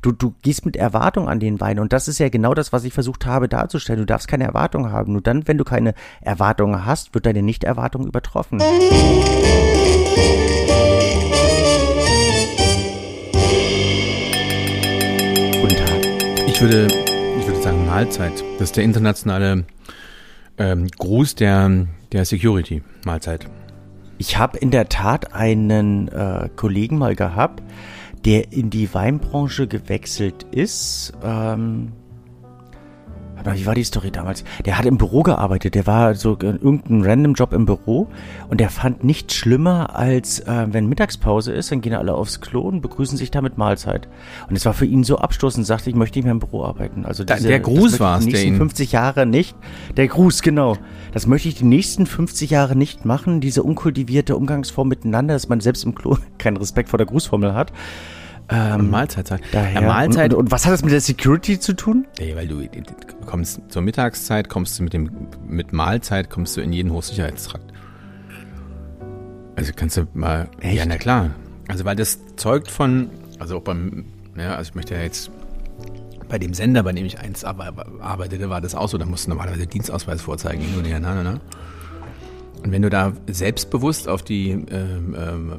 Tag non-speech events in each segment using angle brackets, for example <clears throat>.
Du, du gehst mit Erwartung an den Wein und das ist ja genau das, was ich versucht habe darzustellen. Du darfst keine Erwartung haben. Nur dann, wenn du keine Erwartungen hast, wird deine Nicht-Erwartung übertroffen. Guten Tag. Ich würde, ich würde sagen Mahlzeit. Das ist der internationale ähm, Gruß der, der Security. Mahlzeit. Ich habe in der Tat einen äh, Kollegen mal gehabt, der in die Weinbranche gewechselt ist. Ähm, wie war die Story damals? Der hat im Büro gearbeitet, der war so irgendein random Job im Büro und der fand nichts schlimmer, als äh, wenn Mittagspause ist, dann gehen alle aufs Klo und begrüßen sich da mit Mahlzeit. Und es war für ihn so abstoßend, sagte, ich möchte nicht mehr im Büro arbeiten. Also diese, der Gruß war es, der ihn 50 Jahre nicht. Der Gruß, genau. Das möchte ich die nächsten 50 Jahre nicht machen, diese unkultivierte Umgangsform miteinander, dass man selbst im Klo <laughs> keinen Respekt vor der Grußformel hat. Ähm, Mahlzeit sagen. Daher. Ja, Mahlzeit. Und, und, und, was hat das mit der Security zu tun? Ey, weil du kommst zur Mittagszeit, kommst du mit dem mit Mahlzeit kommst du in jeden Hochsicherheitstrakt. Also kannst du mal. Echt? Ja, na klar. Also weil das zeugt von, also auch beim, ja, also ich möchte ja jetzt bei dem Sender, bei dem ich eins arbeitete, war das auch so, da musst du normalerweise Dienstausweis vorzeigen, hin und her, ne, ne? Und wenn du da selbstbewusst auf, die, ähm, ähm,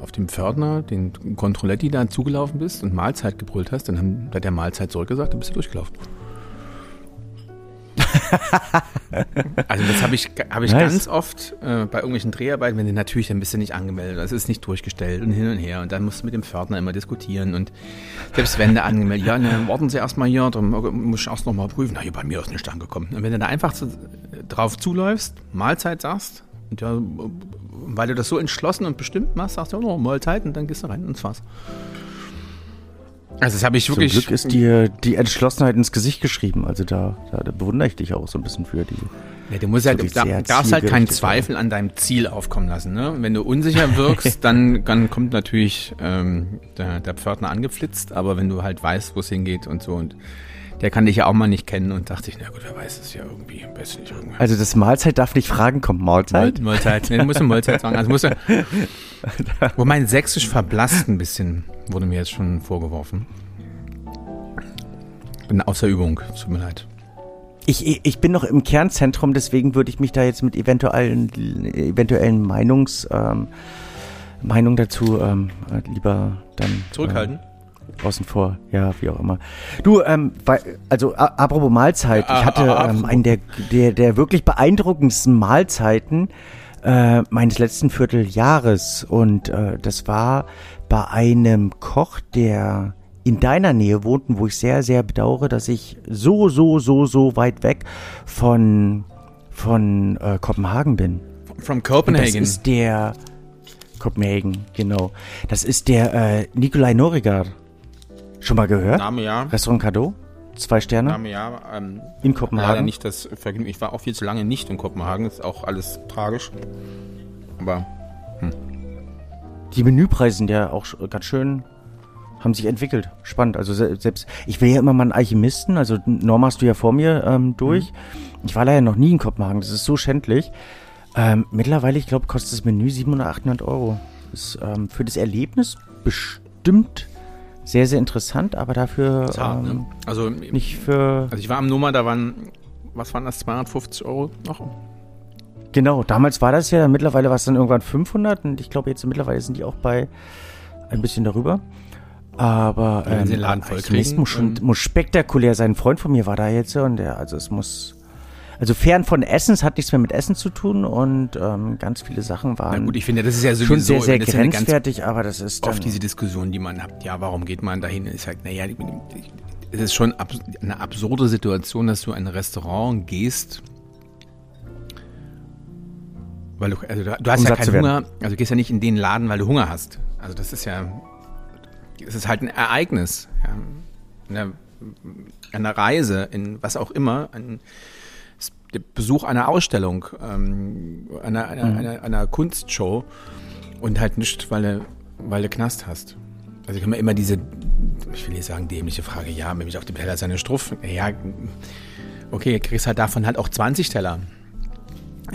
auf dem Pförtner, den Controletti da zugelaufen bist und Mahlzeit gebrüllt hast, dann haben, hat der Mahlzeit zurückgesagt, dann bist du durchgelaufen. <laughs> also das habe ich, hab ich nice. ganz oft äh, bei irgendwelchen Dreharbeiten, wenn du natürlich, dann bist du nicht angemeldet, das ist nicht durchgestellt und hin und her und dann musst du mit dem Pförtner immer diskutieren und selbst wenn du angemeldet, ja, ne, warten Sie erstmal hier, dann muss ich erst nochmal prüfen, na, hier bei mir ist nicht angekommen. Und wenn du da einfach zu, drauf zuläufst, Mahlzeit sagst, und ja, weil du das so entschlossen und bestimmt machst, sagst du, oh, Mahlzeit und dann gehst du rein und das Also das habe ich wirklich. Zum Glück ist dir die Entschlossenheit ins Gesicht geschrieben. Also da, da, da bewundere ich dich auch so ein bisschen für die. Ja, du musst halt, du darfst halt keinen Zweifel an deinem Ziel aufkommen lassen. Ne? Wenn du unsicher wirkst, <laughs> dann, dann kommt natürlich ähm, der, der Pförtner angeflitzt, aber wenn du halt weißt, wo es hingeht und so und der kann dich ja auch mal nicht kennen und dachte ich, na gut, wer weiß es ja irgendwie, am besten nicht irgendwie. Also das Mahlzeit darf nicht fragen, kommt Mahlzeit? Mahl, Mahlzeit, nee, du musst Mahlzeit sagen. Also musst du, <laughs> wo mein Sächsisch verblasst ein bisschen, wurde mir jetzt schon vorgeworfen. Bin außer Übung, tut mir leid. Ich, ich bin noch im Kernzentrum, deswegen würde ich mich da jetzt mit eventuellen, eventuellen Meinungs, ähm, Meinung dazu ähm, lieber dann zurückhalten. Außen vor, ja, wie auch immer. Du, ähm, also apropos Mahlzeit, ich hatte ähm, einen der, der, der wirklich beeindruckendsten Mahlzeiten äh, meines letzten Vierteljahres und äh, das war bei einem Koch, der in deiner Nähe wohnt, wo ich sehr, sehr bedauere, dass ich so, so, so, so weit weg von, von äh, Kopenhagen bin. From Copenhagen. das ist der Kopenhagen, genau. Das ist der äh, Nikolai Norigar. Schon mal gehört? Name ja. Restaurant Cadeau? Zwei Sterne? Name ja. Ähm, in Kopenhagen? Leider nicht das Vergnügen. Ich war auch viel zu lange nicht in Kopenhagen. Ist auch alles tragisch. Aber. Hm. Die Menüpreise sind ja auch ganz schön haben sich entwickelt. Spannend. Also selbst, ich will ja immer mal einen Alchemisten, also Norm hast du ja vor mir ähm, durch. Mhm. Ich war leider noch nie in Kopenhagen, das ist so schändlich. Ähm, mittlerweile, ich glaube, kostet das Menü 700, 800 Euro. Ist ähm, für das Erlebnis bestimmt sehr, sehr interessant, aber dafür Zart, ne? ähm, ne? also, nicht für. Also ich war am Nummer, da waren, was waren das, 250 Euro noch? Genau, damals war das ja, mittlerweile war es dann irgendwann 500 und ich glaube jetzt mittlerweile sind die auch bei ein bisschen darüber. Aber ähm, den Laden voll kriegen, muss, schon, muss spektakulär sein. Ein Freund von mir war da jetzt und der, also es muss also fern von Essen, es hat nichts mehr mit Essen zu tun und ähm, ganz viele Sachen waren. Na gut, ich finde, das ist ja sowieso schon sehr, sehr grenzwertig, aber das ist oft diese Diskussion, die man hat. Ja, warum geht man dahin? Ist halt, naja, es ist schon eine absurde Situation, dass du in ein Restaurant gehst. Weil du, also du, hast um ja keinen Hunger, also du gehst ja nicht in den Laden, weil du Hunger hast. Also das ist ja, es ist halt ein Ereignis. Ja. Eine, eine Reise in was auch immer, ein, der Besuch einer Ausstellung, ähm, einer, einer, mhm. einer, einer, Kunstshow und halt nicht, weil du, weil du Knast hast. Also ich kann mir immer diese, ich will nicht sagen dämliche Frage, ja, wenn ich auf dem Teller seine Struff, ja, okay, kriegst halt davon halt auch 20 Teller.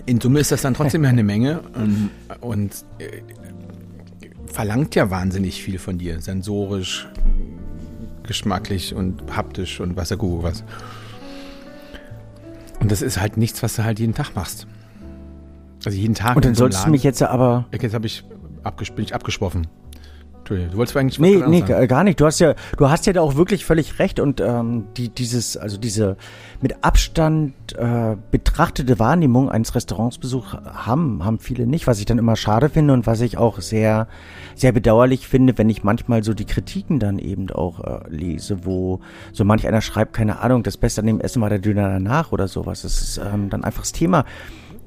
In Summe ist das dann trotzdem <laughs> eine Menge und, und äh, verlangt ja wahnsinnig viel von dir, sensorisch, geschmacklich und haptisch und was Kuckuck was. Und das ist halt nichts, was du halt jeden Tag machst. Also jeden Tag. Und dann solltest du mich jetzt aber. Jetzt habe ich abges bin abgeschwoffen. Du wolltest eigentlich was Nee, nee, sagen. gar nicht. Du hast ja, du hast ja da auch wirklich völlig recht und ähm, die, dieses, also diese mit Abstand äh, betrachtete Wahrnehmung eines Restaurantsbesuchs haben, haben viele nicht, was ich dann immer schade finde und was ich auch sehr, sehr bedauerlich finde, wenn ich manchmal so die Kritiken dann eben auch äh, lese, wo so manch einer schreibt, keine Ahnung, das Beste an dem Essen war der Döner danach oder sowas. Das ist ähm, dann einfach das Thema.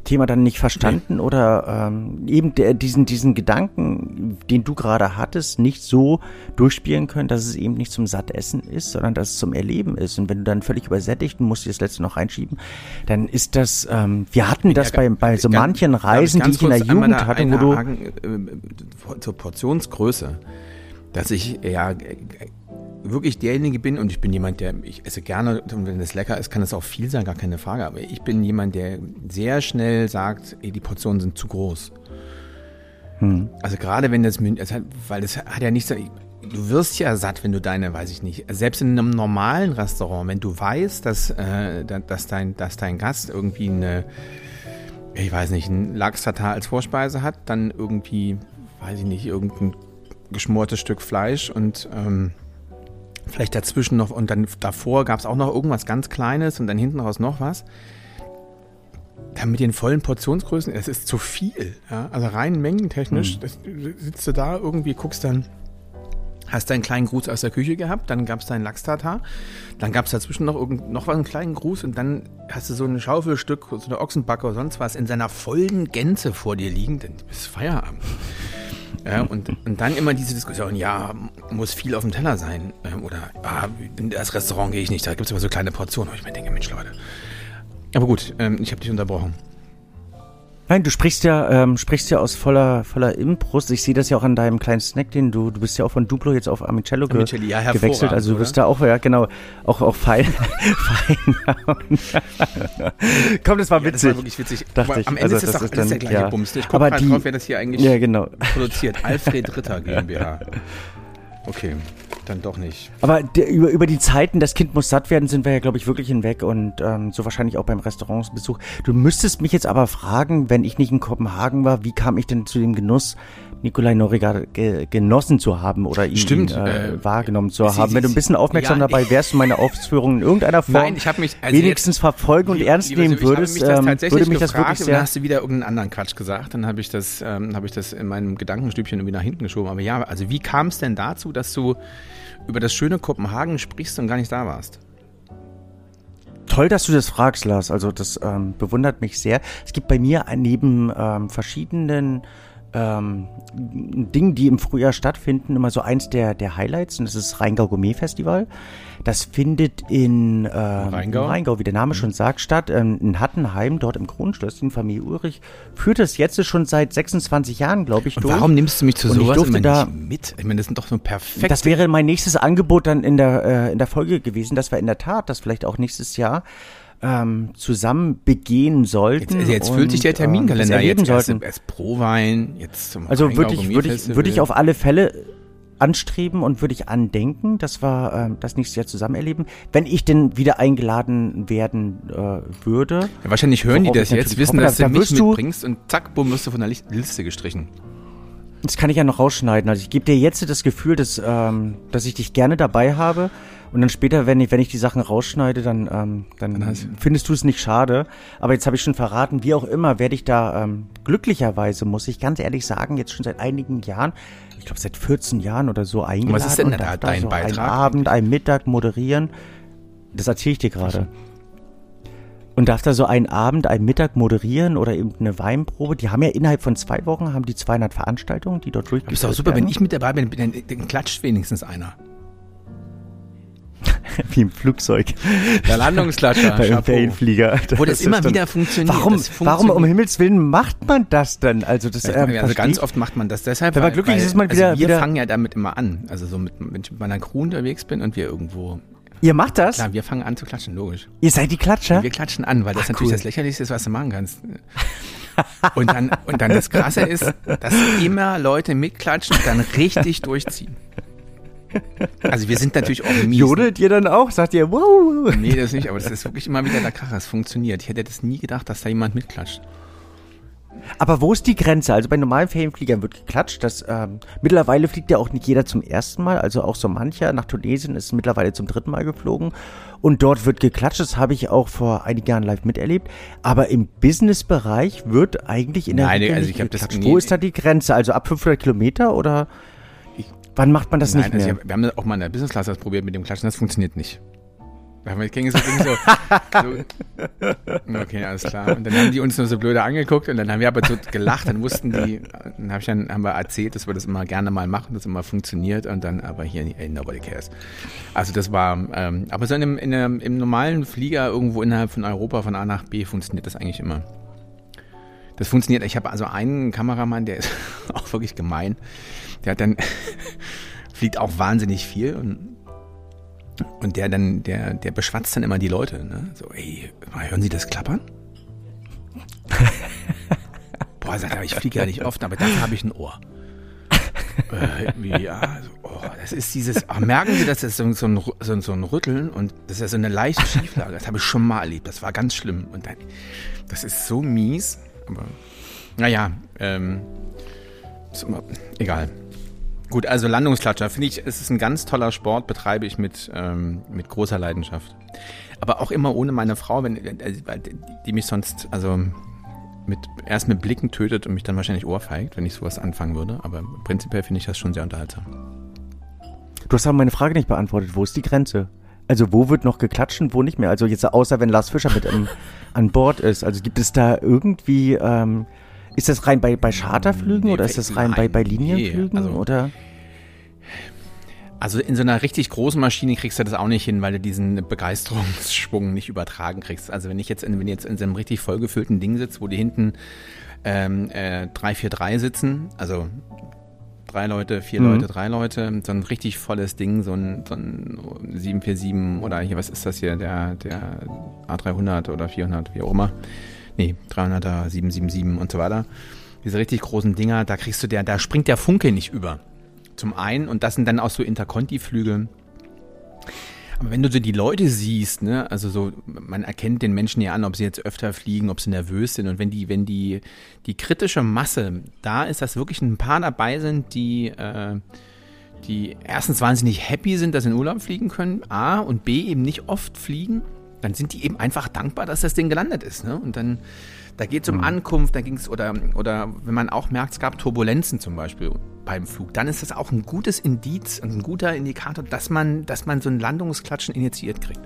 Thema dann nicht verstanden nee. oder ähm, eben der, diesen, diesen Gedanken, den du gerade hattest, nicht so durchspielen können, dass es eben nicht zum Sattessen ist, sondern dass es zum Erleben ist. Und wenn du dann völlig übersättigt und musst dir das letzte noch reinschieben, dann ist das, ähm, wir hatten das ja, bei, bei so ganz, manchen Reisen, die ich in der Jugend hatte, wo du... Haken, äh, zur Portionsgröße, dass ich ja wirklich derjenige bin, und ich bin jemand, der, ich esse gerne, und wenn es lecker ist, kann es auch viel sein, gar keine Frage, aber ich bin jemand, der sehr schnell sagt, ey, die Portionen sind zu groß. Hm. Also gerade wenn das, weil das hat ja nichts, du wirst ja satt, wenn du deine, weiß ich nicht, selbst in einem normalen Restaurant, wenn du weißt, dass, äh, dass, dein, dass dein Gast irgendwie eine, ich weiß nicht, ein Lachs-Tatar als Vorspeise hat, dann irgendwie, weiß ich nicht, irgendein geschmortes Stück Fleisch und ähm, Vielleicht dazwischen noch und dann davor gab es auch noch irgendwas ganz Kleines und dann hinten raus noch was. Dann mit den vollen Portionsgrößen, das ist zu viel. Ja? Also rein mengentechnisch, mhm. das, sitzt du da irgendwie, guckst dann, hast deinen kleinen Gruß aus der Küche gehabt, dann gab es deinen Lachs-Tartar, dann gab es dazwischen noch, noch einen kleinen Gruß und dann hast du so ein Schaufelstück, so eine Ochsenbacke oder sonst was in seiner vollen Gänze vor dir liegen, dann bist Feierabend. Ja, und, und dann immer diese Diskussion, ja, muss viel auf dem Teller sein. Ähm, oder ah, in das Restaurant gehe ich nicht, da gibt es immer so kleine Portionen. wo ich mir denke, Mensch, Leute. Aber gut, ähm, ich habe dich unterbrochen. Nein, du sprichst ja, ähm, sprichst ja aus voller, voller Imbrust. Ich sehe das ja auch an deinem kleinen Snack, den du, du bist ja auch von Duplo jetzt auf Amicello ge ja, gewechselt. Also du bist da auch, ja genau, auch, auch fein. <laughs> fein. <laughs> Komm, das war witzig. Ja, das war wirklich witzig. Dachte ich. Am Ende also, ist es doch alles der gleiche ja. Bums. Ich gucke mal drauf, wer das hier eigentlich ja, genau. produziert. Alfred Ritter <laughs> GmbH. Okay, dann doch nicht. Aber der, über, über die Zeiten, das Kind muss satt werden, sind wir ja, glaube ich, wirklich hinweg und ähm, so wahrscheinlich auch beim Restaurantsbesuch. Du müsstest mich jetzt aber fragen, wenn ich nicht in Kopenhagen war, wie kam ich denn zu dem Genuss, Nikolai Noriga ge genossen zu haben oder ihn, Stimmt, ihn äh, äh, wahrgenommen zu sie, haben. Sie, Wenn du ein bisschen aufmerksam ja, dabei wärst und meine Ausführungen in irgendeiner Form Nein, ich mich, also wenigstens jetzt, verfolgen und ernst nehmen würdest, ähm, würde mich das wirklich sehr... Dann hast du wieder irgendeinen anderen Quatsch gesagt, dann habe ich, das, ähm, hab ich das in meinem Gedankenstübchen irgendwie nach hinten geschoben. Aber ja, also wie kam es denn dazu, dass du über das schöne Kopenhagen sprichst und gar nicht da warst? Toll, dass du das fragst, Lars. Also das ähm, bewundert mich sehr. Es gibt bei mir neben ähm, verschiedenen ähm, Dingen, die im Frühjahr stattfinden, immer so eins der, der Highlights und das ist Rheingau Gourmet Festival. Das findet in, ähm, Rheingau? Rheingau, wie der Name schon sagt, statt. Ähm, in Hattenheim, dort im Kronschlösschen, Familie Ulrich, führt es jetzt schon seit 26 Jahren, glaube ich, und durch. Warum nimmst du mich zu und sowas ich durfte da, mit? Ich meine, das sind doch so perfekt. Das wäre mein nächstes Angebot dann in der, äh, in der Folge gewesen, dass wir in der Tat das vielleicht auch nächstes Jahr ähm, zusammen begehen sollten. Jetzt, jetzt füllt sich der Terminkalender ähm, jetzt erst, erst Prowein, jetzt zum Also würde ich, würde ich, würde ich auf alle Fälle anstreben und würde ich andenken, dass wir äh, das nächste Jahr zusammen erleben, wenn ich denn wieder eingeladen werden äh, würde. Ja, wahrscheinlich hören die das jetzt, wissen, dass da, du mich mitbringst und zack, bumm, wirst du von der Liste gestrichen. Das kann ich ja noch rausschneiden. Also ich gebe dir jetzt das Gefühl, dass, ähm, dass ich dich gerne dabei habe und dann später, wenn ich, wenn ich die Sachen rausschneide, dann, ähm, dann, dann findest du es nicht schade. Aber jetzt habe ich schon verraten, wie auch immer, werde ich da ähm, glücklicherweise, muss ich ganz ehrlich sagen, jetzt schon seit einigen Jahren, ich glaube seit 14 Jahren oder so eingeladen. Was ist denn da dein so Beitrag? Einen Abend, einen Mittag moderieren. Das erzähle ich dir gerade. Und darf da so einen Abend, einen Mittag moderieren oder eben eine Weinprobe. Die haben ja innerhalb von zwei Wochen haben die 200 Veranstaltungen, die dort durchgeführt werden. Ist auch super, wenn ich mit dabei bin, dann, dann klatscht wenigstens einer. <laughs> Wie im Flugzeug. Der Landungsklatscher. <laughs> Beim Ferienflieger. Das Wo das immer dann, wieder funktioniert. Warum, funktioniert. warum um Himmels Willen macht man das denn? Also, das, ähm, also ganz oft macht man das deshalb. Wenn man glücklich ist, ist man wieder. Also wir wieder fangen ja damit immer an. Also so mit, wenn ich mit meiner Crew unterwegs bin und wir irgendwo Ihr macht das? Klar, wir fangen an zu klatschen, logisch. Ihr seid die Klatscher? Wir klatschen an, weil das Ach, natürlich cool. das Lächerlichste ist, was du machen kannst. Und dann, und dann das Krasse ist, dass immer Leute mitklatschen und dann richtig <laughs> durchziehen. Also wir sind natürlich auch mies. Jodelt ihr dann auch? Sagt ihr, wow? Nee, das nicht, aber das ist wirklich immer wieder der Kracher. Es funktioniert. Ich hätte das nie gedacht, dass da jemand mitklatscht. Aber wo ist die Grenze? Also bei normalen Ferienfliegern wird geklatscht. Das, ähm, mittlerweile fliegt ja auch nicht jeder zum ersten Mal. Also auch so mancher nach Tunesien ist mittlerweile zum dritten Mal geflogen. Und dort wird geklatscht. Das habe ich auch vor einigen Jahren live miterlebt. Aber im Business-Bereich wird eigentlich in der Nein, Regel also ich geklatscht. Das wo ist da die Grenze? Also ab 500 Kilometer oder wann macht man das Nein, nicht also mehr? Also wir haben auch mal in der Business Class das probiert mit dem Klatschen. Das funktioniert nicht. Ich ging so, ging so, so, okay, alles klar. Und dann haben die uns nur so blöde angeguckt und dann haben wir aber so gelacht, dann wussten die, dann hab ich dann, haben wir erzählt, dass wir das immer gerne mal machen, dass immer funktioniert und dann aber hier, ey, nobody cares. Also das war, ähm, aber so in einem, in einem, im normalen Flieger irgendwo innerhalb von Europa von A nach B funktioniert das eigentlich immer. Das funktioniert, ich habe also einen Kameramann, der ist <laughs> auch wirklich gemein, der hat dann, <laughs> fliegt auch wahnsinnig viel und und der dann, der, der beschwatzt dann immer die Leute, ne? So, ey, hören Sie das klappern? <laughs> Boah, sagt er, ich fliege ja nicht oft, aber dafür habe ich ein Ohr. äh, ja, so, oh, das ist dieses, ach, merken Sie, das ist so, so, ein, so, so ein Rütteln und das ist ja so eine leichte Schieflage. Das habe ich schon mal erlebt, das war ganz schlimm. Und dann, das ist so mies, aber naja, ähm, ist immer, egal. Gut, also Landungsklatscher finde ich, es ist ein ganz toller Sport, betreibe ich mit, ähm, mit großer Leidenschaft. Aber auch immer ohne meine Frau, wenn, äh, die mich sonst, also mit, erst mit Blicken tötet und mich dann wahrscheinlich ohrfeigt, wenn ich sowas anfangen würde. Aber prinzipiell finde ich das schon sehr unterhaltsam. Du hast aber meine Frage nicht beantwortet. Wo ist die Grenze? Also wo wird noch geklatscht und wo nicht mehr? Also jetzt außer wenn Lars Fischer mit an, an Bord ist. Also gibt es da irgendwie ähm, ist das rein bei, bei Charterflügen nee, oder ist das rein nein, bei, bei Linienflügen? Also, oder? Also in so einer richtig großen Maschine kriegst du das auch nicht hin, weil du diesen Begeisterungsschwung nicht übertragen kriegst. Also wenn ich jetzt in, wenn jetzt in so einem richtig vollgefüllten Ding sitze, wo die hinten ähm, äh, 343 sitzen, also drei Leute, vier mhm. Leute, drei Leute, so ein richtig volles Ding, so ein, so ein 747 oder hier, was ist das hier, der, der A300 oder 400, wie auch immer nee, 300er, 777 und so weiter. Diese richtig großen Dinger, da kriegst du der, da springt der Funke nicht über. Zum einen, und das sind dann auch so Interconti-Flüge. Aber wenn du so die Leute siehst, ne, also so, man erkennt den Menschen ja an, ob sie jetzt öfter fliegen, ob sie nervös sind. Und wenn die, wenn die, die kritische Masse da ist, dass wirklich ein paar dabei sind, die, äh, die erstens wahnsinnig happy sind, dass sie in Urlaub fliegen können, A, und B, eben nicht oft fliegen dann sind die eben einfach dankbar, dass das Ding gelandet ist. Ne? Und dann, da geht es um mhm. Ankunft, da ging es, oder, oder wenn man auch merkt, es gab Turbulenzen zum Beispiel beim Flug, dann ist das auch ein gutes Indiz und ein guter Indikator, dass man, dass man so ein Landungsklatschen initiiert kriegt.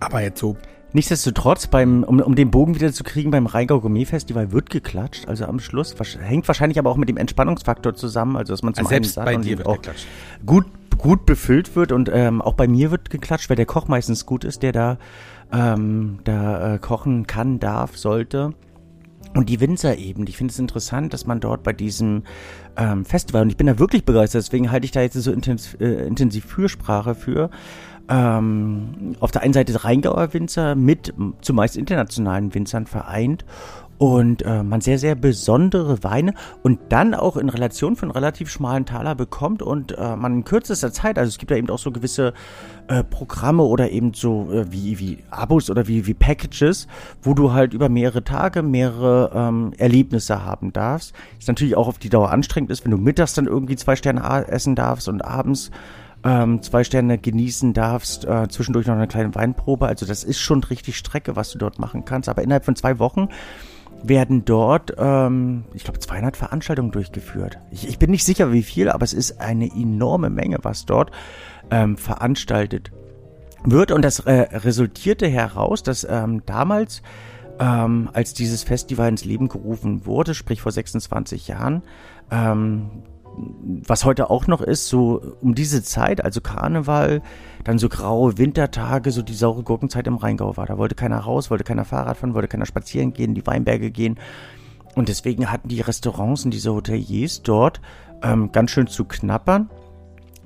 Aber jetzt so Nichtsdestotrotz, beim, um, um den Bogen wieder zu kriegen, beim Rheingau Gourmet Festival wird geklatscht, also am Schluss. Hängt wahrscheinlich aber auch mit dem Entspannungsfaktor zusammen, also dass man zum also selbst einen bei dir wird auch geklatscht. gut gut befüllt wird und ähm, auch bei mir wird geklatscht, weil der Koch meistens gut ist, der da, ähm, da äh, kochen kann, darf, sollte. Und die Winzer eben, ich finde es interessant, dass man dort bei diesem ähm, Festival, und ich bin da wirklich begeistert, deswegen halte ich da jetzt so intensiv, äh, intensiv Fürsprache für, ähm, auf der einen Seite Rheingauer Winzer mit zumeist internationalen Winzern vereint und äh, man sehr, sehr besondere Weine und dann auch in Relation von relativ schmalen Taler bekommt und äh, man in kürzester Zeit, also es gibt da eben auch so gewisse äh, Programme oder eben so äh, wie, wie Abos oder wie, wie Packages, wo du halt über mehrere Tage mehrere ähm, Erlebnisse haben darfst. Ist natürlich auch auf die Dauer anstrengend ist, wenn du mittags dann irgendwie zwei Sterne essen darfst und abends ähm, zwei Sterne genießen darfst, äh, zwischendurch noch eine kleine Weinprobe. Also das ist schon richtig Strecke, was du dort machen kannst. Aber innerhalb von zwei Wochen werden dort, ähm, ich glaube, 200 Veranstaltungen durchgeführt. Ich, ich, bin nicht sicher, wie viel, aber es ist eine enorme Menge, was dort ähm, veranstaltet wird. Und das äh, resultierte heraus, dass ähm, damals, ähm, als dieses Festival ins Leben gerufen wurde, sprich vor 26 Jahren, ähm, was heute auch noch ist, so um diese Zeit, also Karneval, dann so graue Wintertage, so die saure Gurkenzeit im Rheingau war. Da wollte keiner raus, wollte keiner Fahrrad fahren, wollte keiner spazieren gehen, die Weinberge gehen. Und deswegen hatten die Restaurants und diese Hoteliers dort ähm, ganz schön zu knappern.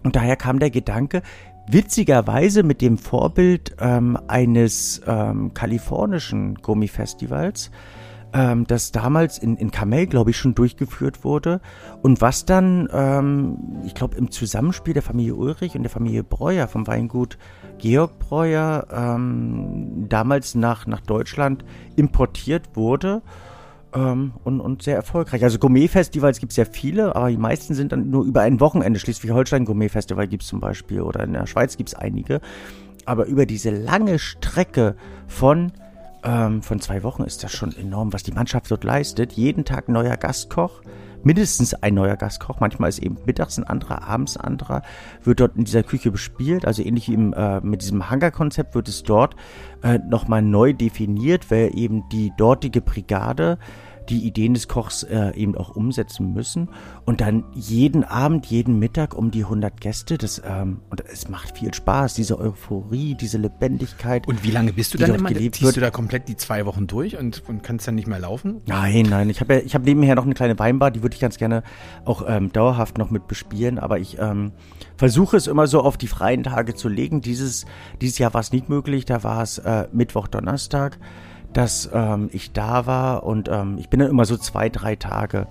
Und daher kam der Gedanke, witzigerweise mit dem Vorbild ähm, eines ähm, kalifornischen Gummifestivals, ähm, das damals in, in Kamel, glaube ich, schon durchgeführt wurde und was dann, ähm, ich glaube, im Zusammenspiel der Familie Ulrich und der Familie Breuer vom Weingut Georg Breuer ähm, damals nach, nach Deutschland importiert wurde ähm, und, und sehr erfolgreich. Also Gourmet-Festivals gibt es ja viele, aber die meisten sind dann nur über ein Wochenende. Schleswig-Holstein Gourmet-Festival gibt es zum Beispiel oder in der Schweiz gibt es einige. Aber über diese lange Strecke von ähm, von zwei Wochen ist das schon enorm, was die Mannschaft dort leistet. Jeden Tag neuer Gastkoch, mindestens ein neuer Gastkoch. Manchmal ist eben mittags ein anderer, abends ein anderer. Wird dort in dieser Küche bespielt. Also ähnlich wie im, äh, mit diesem Hangar-Konzept wird es dort äh, nochmal neu definiert, weil eben die dortige Brigade die Ideen des Kochs äh, eben auch umsetzen müssen. Und dann jeden Abend, jeden Mittag um die 100 Gäste. Das, ähm, und es macht viel Spaß, diese Euphorie, diese Lebendigkeit. Und wie lange bist du dann immer? Gelebt Ziehst wird. du da komplett die zwei Wochen durch und, und kannst dann nicht mehr laufen? Nein, nein. Ich habe ja, ich hab nebenher noch eine kleine Weinbar, die würde ich ganz gerne auch ähm, dauerhaft noch mit bespielen. Aber ich ähm, versuche es immer so auf die freien Tage zu legen. Dieses, dieses Jahr war es nicht möglich. Da war es äh, Mittwoch, Donnerstag dass ähm, ich da war und ähm, ich bin dann immer so zwei, drei Tage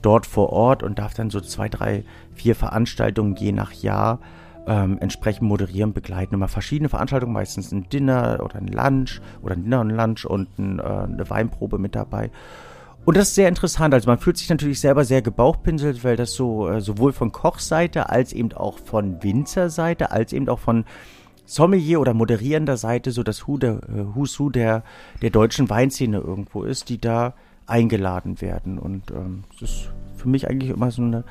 dort vor Ort und darf dann so zwei, drei, vier Veranstaltungen je nach Jahr ähm, entsprechend moderieren, begleiten. Immer verschiedene Veranstaltungen, meistens ein Dinner oder ein Lunch oder ein Dinner und Lunch und ein, äh, eine Weinprobe mit dabei. Und das ist sehr interessant. Also man fühlt sich natürlich selber sehr gebauchpinselt, weil das so äh, sowohl von Kochseite als eben auch von Winzerseite als eben auch von Sommelier oder moderierender Seite so das Who der, äh, Who's Who der, der deutschen Weinszene irgendwo ist, die da eingeladen werden. Und ähm, das ist für mich eigentlich immer so eine,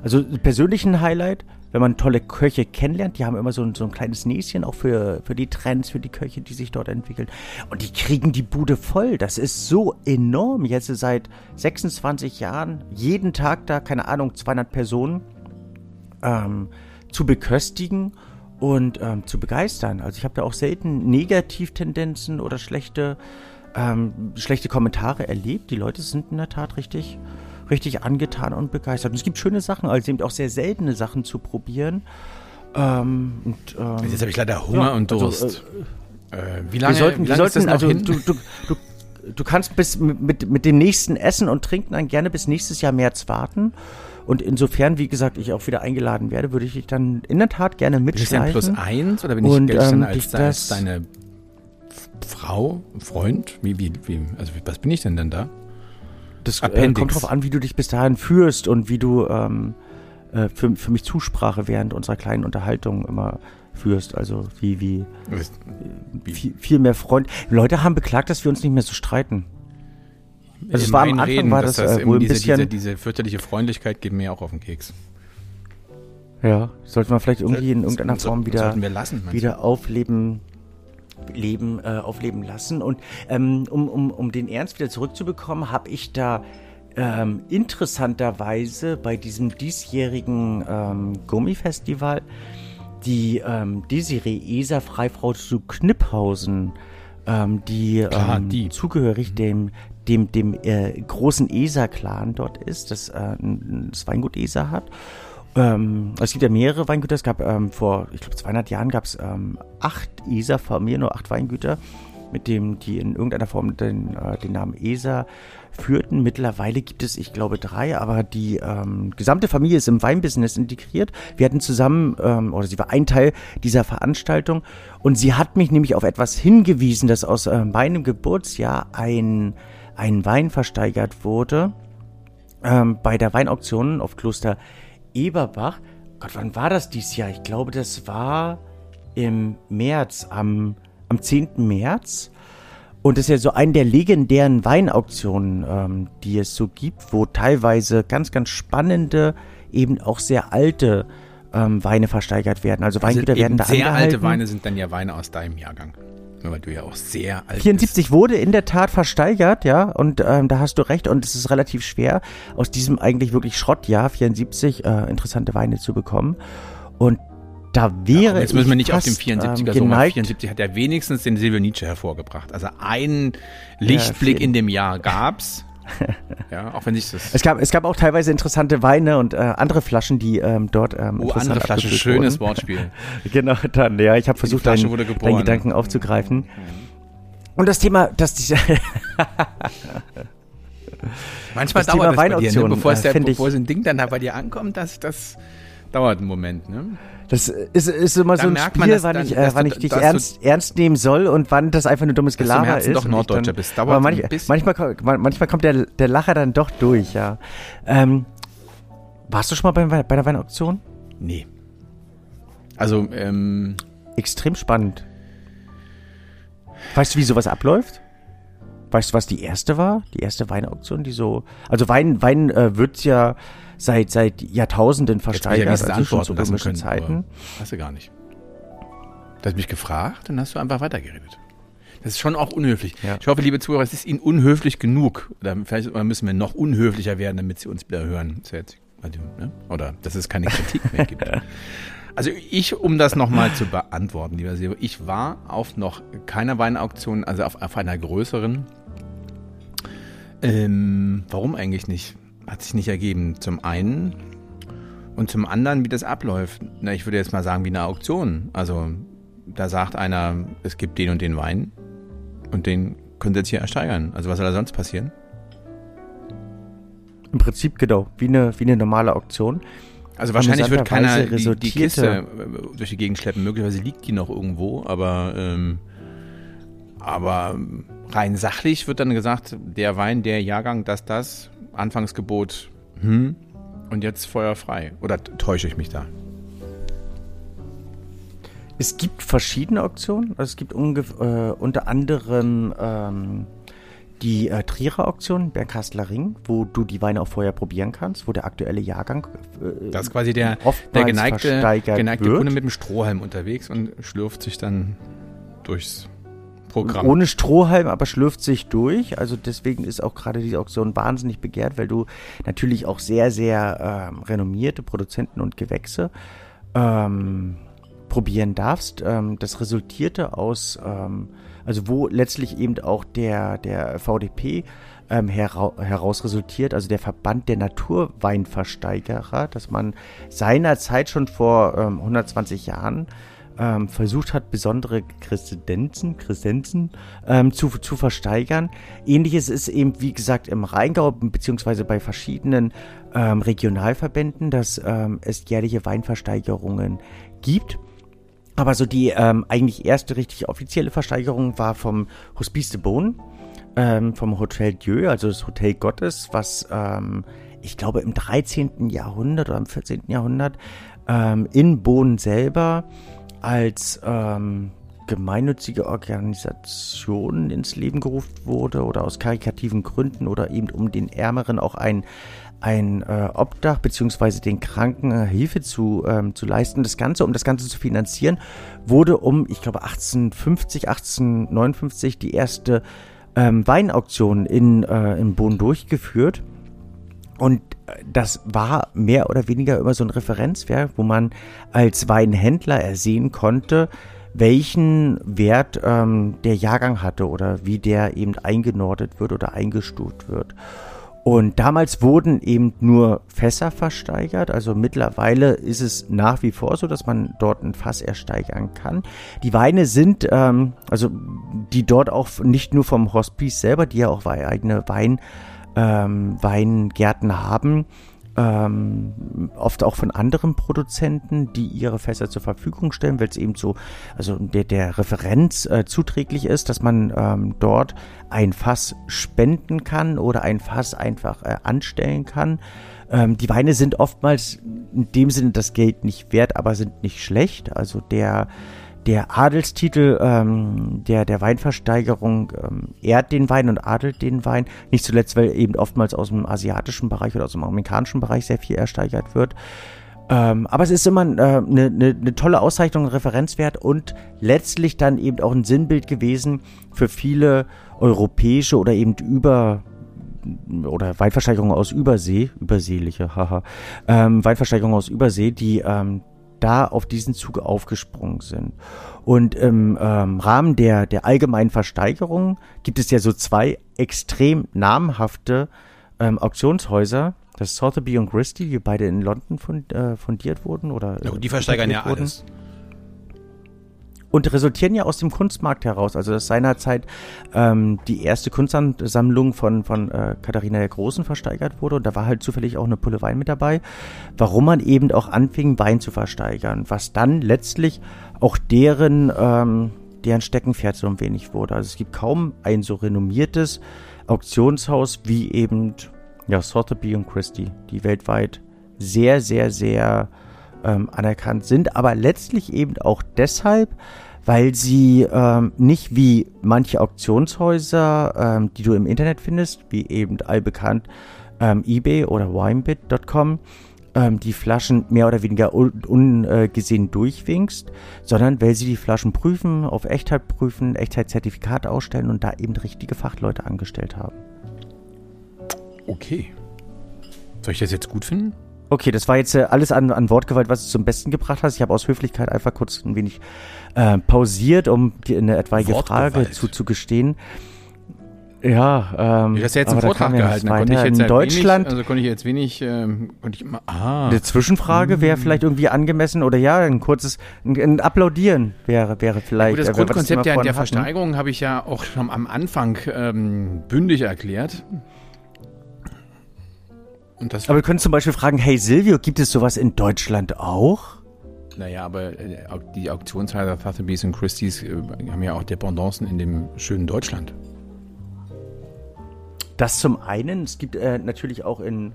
also persönlich ein Highlight, wenn man tolle Köche kennenlernt. Die haben immer so ein, so ein kleines Näschen auch für, für die Trends, für die Köche, die sich dort entwickeln. Und die kriegen die Bude voll. Das ist so enorm. Jetzt seit 26 Jahren, jeden Tag da, keine Ahnung, 200 Personen ähm, zu beköstigen und ähm, zu begeistern. Also ich habe da auch selten Negativtendenzen oder schlechte, ähm, schlechte Kommentare erlebt. Die Leute sind in der Tat richtig, richtig angetan und begeistert. Und es gibt schöne Sachen, also eben auch sehr seltene Sachen zu probieren. Ähm, und, ähm, Jetzt habe ich leider Hunger ja, und also, Durst. Also, äh, wie lange, wir sollten, wie lange sollten, also hin? Du, du, du, du kannst bis mit, mit dem nächsten Essen und Trinken dann gerne bis nächstes Jahr März warten. Und insofern, wie gesagt, ich auch wieder eingeladen werde, würde ich dich dann in der Tat gerne mitschleifen. Bist du denn plus eins oder bin ich, und, ich ähm, als, als deine Frau, Freund? Wie, wie, wie, also was bin ich denn dann da? Das äh, kommt darauf an, wie du dich bis dahin führst und wie du ähm, äh, für, für mich Zusprache während unserer kleinen Unterhaltung immer führst. Also wie, wie, wie? Viel, viel mehr Freund. Leute haben beklagt, dass wir uns nicht mehr so streiten. Also es war am Anfang Reden, war das, das äh, wohl ein diese, bisschen... Diese, diese fürchterliche Freundlichkeit geht mir auch auf den Keks. Ja, sollte man vielleicht irgendwie in irgendeiner Form wieder, lassen, wieder aufleben, leben, äh, aufleben lassen. Und ähm, um, um, um den Ernst wieder zurückzubekommen, habe ich da ähm, interessanterweise bei diesem diesjährigen ähm, Gummifestival die ähm, Desiree Eser Freifrau zu Kniphausen, ähm, die, Klar, ähm, die zugehörig dem dem, dem äh, großen ESA-Clan dort ist, das äh, das Weingut ESA hat. Ähm, es gibt ja mehrere Weingüter. Es gab ähm, vor, ich glaube, 200 Jahren gab es ähm, acht ESA-Familien, nur acht Weingüter, mit dem die in irgendeiner Form den, äh, den Namen ESA führten. Mittlerweile gibt es, ich glaube, drei, aber die ähm, gesamte Familie ist im Weinbusiness integriert. Wir hatten zusammen, ähm, oder sie war ein Teil dieser Veranstaltung und sie hat mich nämlich auf etwas hingewiesen, dass aus äh, meinem Geburtsjahr ein ein Wein versteigert wurde ähm, bei der Weinauktion auf Kloster Eberbach. Gott, wann war das dieses Jahr? Ich glaube, das war im März, am, am 10. März. Und das ist ja so eine der legendären Weinauktionen, ähm, die es so gibt, wo teilweise ganz, ganz spannende, eben auch sehr alte ähm, Weine versteigert werden. Also, also Weingüter werden da sehr angehalten. Sehr alte Weine sind dann ja Weine aus deinem Jahrgang weil du ja auch sehr alt 74 bist. wurde in der Tat versteigert, ja, und ähm, da hast du recht und es ist relativ schwer, aus diesem eigentlich wirklich Schrottjahr 74 äh, interessante Weine zu bekommen. Und da wäre ja, jetzt müssen wir nicht fast, auf dem 74er ähm, so machen. 74 hat ja wenigstens den Silvio Nietzsche hervorgebracht. Also einen Lichtblick ja, in dem Jahr gab's. <laughs> ja, auch wenn sich das. Es gab, es gab auch teilweise interessante Weine und äh, andere Flaschen, die ähm, dort. Ähm, oh, andere Flaschen, schönes wurden. Wortspiel. <laughs> genau, dann, ja, ich habe versucht, deinen, deinen Gedanken aufzugreifen. Mhm. Und das Thema, das <laughs> Manchmal das dauert Thema das bei dir, ne? bevor, es der, bevor so ein Ding dann da bei dir ankommt, das, das dauert einen Moment. Ne? Das ist, ist immer dann so ein Spiel, wann, dann, ich, äh, wann ich dich ernst, ernst nehmen soll und wann das einfach nur dummes Gelaber ist. doch Norddeutscher dann, bist. Dauert aber manch, manchmal, manchmal kommt der, der Lacher dann doch durch, ja. Ähm, warst du schon mal bei, bei der Weinauktion? Nee. Also, ähm. Extrem spannend. Weißt du, wie sowas abläuft? Weißt du, was die erste war? Die erste Weinauktion, die so. Also Wein, Wein äh, wird ja seit, seit Jahrtausenden versteigert, Jetzt also schon zu römischen Zeiten. Hast du gar nicht. Du hast mich gefragt, dann hast du einfach weitergeredet. Das ist schon auch unhöflich. Ja. Ich hoffe, liebe Zuhörer, es ist Ihnen unhöflich genug. Oder vielleicht müssen wir noch unhöflicher werden, damit Sie uns wieder hören. Ne? Oder dass es keine Kritik mehr gibt. <laughs> Also ich, um das nochmal zu beantworten, lieber Sebo, ich war auf noch keiner Weinauktion, also auf, auf einer größeren. Ähm, warum eigentlich nicht? Hat sich nicht ergeben. Zum einen und zum anderen, wie das abläuft. Na, ich würde jetzt mal sagen, wie eine Auktion. Also da sagt einer, es gibt den und den Wein und den können Sie jetzt hier ersteigern. Also was soll da sonst passieren? Im Prinzip genau, wie eine, wie eine normale Auktion. Also wahrscheinlich wird keiner die, die, Kiste äh, durch die Gegend schleppen. Möglicherweise liegt die noch irgendwo, aber, ähm, aber rein sachlich wird dann gesagt, der Wein, der Jahrgang, das, das, Anfangsgebot, hm, und jetzt feuerfrei. Oder täusche ich mich da? Es gibt verschiedene Auktionen. Also es gibt äh, unter anderem ähm, die äh, Trierer Auktion, Bergkastler Ring, wo du die Weine auch vorher probieren kannst, wo der aktuelle Jahrgang äh, Das ist quasi der, der geneigte, geneigte Kunde mit dem Strohhalm unterwegs und schlürft sich dann durchs Programm. Ohne Strohhalm, aber schlürft sich durch. Also deswegen ist auch gerade diese Auktion wahnsinnig begehrt, weil du natürlich auch sehr, sehr ähm, renommierte Produzenten und Gewächse ähm, probieren darfst. Ähm, das resultierte aus ähm, also wo letztlich eben auch der, der VDP ähm, hera heraus resultiert, also der Verband der Naturweinversteigerer, dass man seinerzeit schon vor ähm, 120 Jahren ähm, versucht hat, besondere Kredenzen, Kredenzen ähm, zu, zu versteigern. Ähnliches ist eben, wie gesagt, im Rheingau beziehungsweise bei verschiedenen ähm, Regionalverbänden, dass ähm, es jährliche Weinversteigerungen gibt. Aber so die ähm, eigentlich erste richtig offizielle Versteigerung war vom Hospice de Beaune, ähm, vom Hotel Dieu, also das Hotel Gottes, was ich glaube im 13. Jahrhundert oder im 14. Jahrhundert in Bonn selber als ähm, gemeinnützige Organisation ins Leben gerufen wurde oder aus karikativen Gründen oder eben um den Ärmeren auch ein ein äh, Obdach beziehungsweise den Kranken äh, Hilfe zu, ähm, zu leisten. Das Ganze, um das Ganze zu finanzieren, wurde um, ich glaube, 1850, 1859 die erste ähm, Weinauktion in, äh, in Bonn durchgeführt. Und das war mehr oder weniger immer so ein Referenzwerk, wo man als Weinhändler ersehen konnte, welchen Wert ähm, der Jahrgang hatte oder wie der eben eingenordet wird oder eingestuft wird. Und damals wurden eben nur Fässer versteigert. Also mittlerweile ist es nach wie vor so, dass man dort ein Fass ersteigern kann. Die Weine sind, ähm, also die dort auch nicht nur vom Hospice selber, die ja auch eigene Wein, ähm, Weingärten haben, ähm, oft auch von anderen Produzenten, die ihre Fässer zur Verfügung stellen, weil es eben so, also der, der Referenz äh, zuträglich ist, dass man ähm, dort ein Fass spenden kann oder ein Fass einfach äh, anstellen kann. Ähm, die Weine sind oftmals in dem Sinne das Geld nicht wert, aber sind nicht schlecht. Also der der Adelstitel ähm, der, der Weinversteigerung ähm, ehrt den Wein und adelt den Wein. Nicht zuletzt, weil eben oftmals aus dem asiatischen Bereich oder aus dem amerikanischen Bereich sehr viel ersteigert wird. Ähm, aber es ist immer eine äh, ne, ne, ne tolle Auszeichnung, ein Referenzwert und letztlich dann eben auch ein Sinnbild gewesen für viele europäische oder eben über oder Weinversteigerungen aus Übersee, überseeliche, <laughs> haha, ähm, Weinversteigerungen aus Übersee, die ähm, da auf diesen Zug aufgesprungen sind. Und im ähm, Rahmen der, der allgemeinen Versteigerung gibt es ja so zwei extrem namhafte ähm, Auktionshäuser. Das Sotheby und Christie, die beide in London fund, äh, fundiert wurden. Oder, ja, die versteigern ja wurden. alles. Und resultieren ja aus dem Kunstmarkt heraus. Also dass seinerzeit ähm, die erste Kunstsammlung von, von äh, Katharina der Großen versteigert wurde und da war halt zufällig auch eine Pulle Wein mit dabei, warum man eben auch anfing, Wein zu versteigern, was dann letztlich auch deren, ähm, deren Steckenpferd so ein wenig wurde. Also es gibt kaum ein so renommiertes Auktionshaus wie eben ja, Sotheby und Christie, die weltweit sehr, sehr, sehr ähm, anerkannt sind, aber letztlich eben auch deshalb, weil sie ähm, nicht wie manche Auktionshäuser, ähm, die du im Internet findest, wie eben allbekannt ähm, eBay oder winebit.com, ähm, die Flaschen mehr oder weniger ungesehen un, äh, durchwinkst, sondern weil sie die Flaschen prüfen, auf Echtheit prüfen, Echtheitszertifikate ausstellen und da eben richtige Fachleute angestellt haben. Okay. Soll ich das jetzt gut finden? Okay, das war jetzt äh, alles an, an Wortgewalt, was du zum Besten gebracht hast. Ich habe aus Höflichkeit einfach kurz ein wenig äh, pausiert, um dir eine etwaige Frage zuzugestehen. Ja, ähm, du hast ja jetzt einen Vortrag gehalten. Da konnte ich jetzt in Deutschland, wenig, also konnte ich jetzt wenig, ähm, konnte ich immer, ah. Eine Zwischenfrage wäre vielleicht irgendwie angemessen oder ja, ein kurzes, ein, ein Applaudieren wäre, wäre vielleicht. Ja, gut, das äh, Grundkonzept ja in der Versteigerung habe ich ja auch schon am Anfang ähm, bündig erklärt. Aber wir können zum Beispiel fragen, hey Silvio, gibt es sowas in Deutschland auch? Naja, aber äh, die Auktionshäuser Sotheby's und Christie's äh, haben ja auch Dependancen in dem schönen Deutschland. Das zum einen. Es gibt äh, natürlich auch in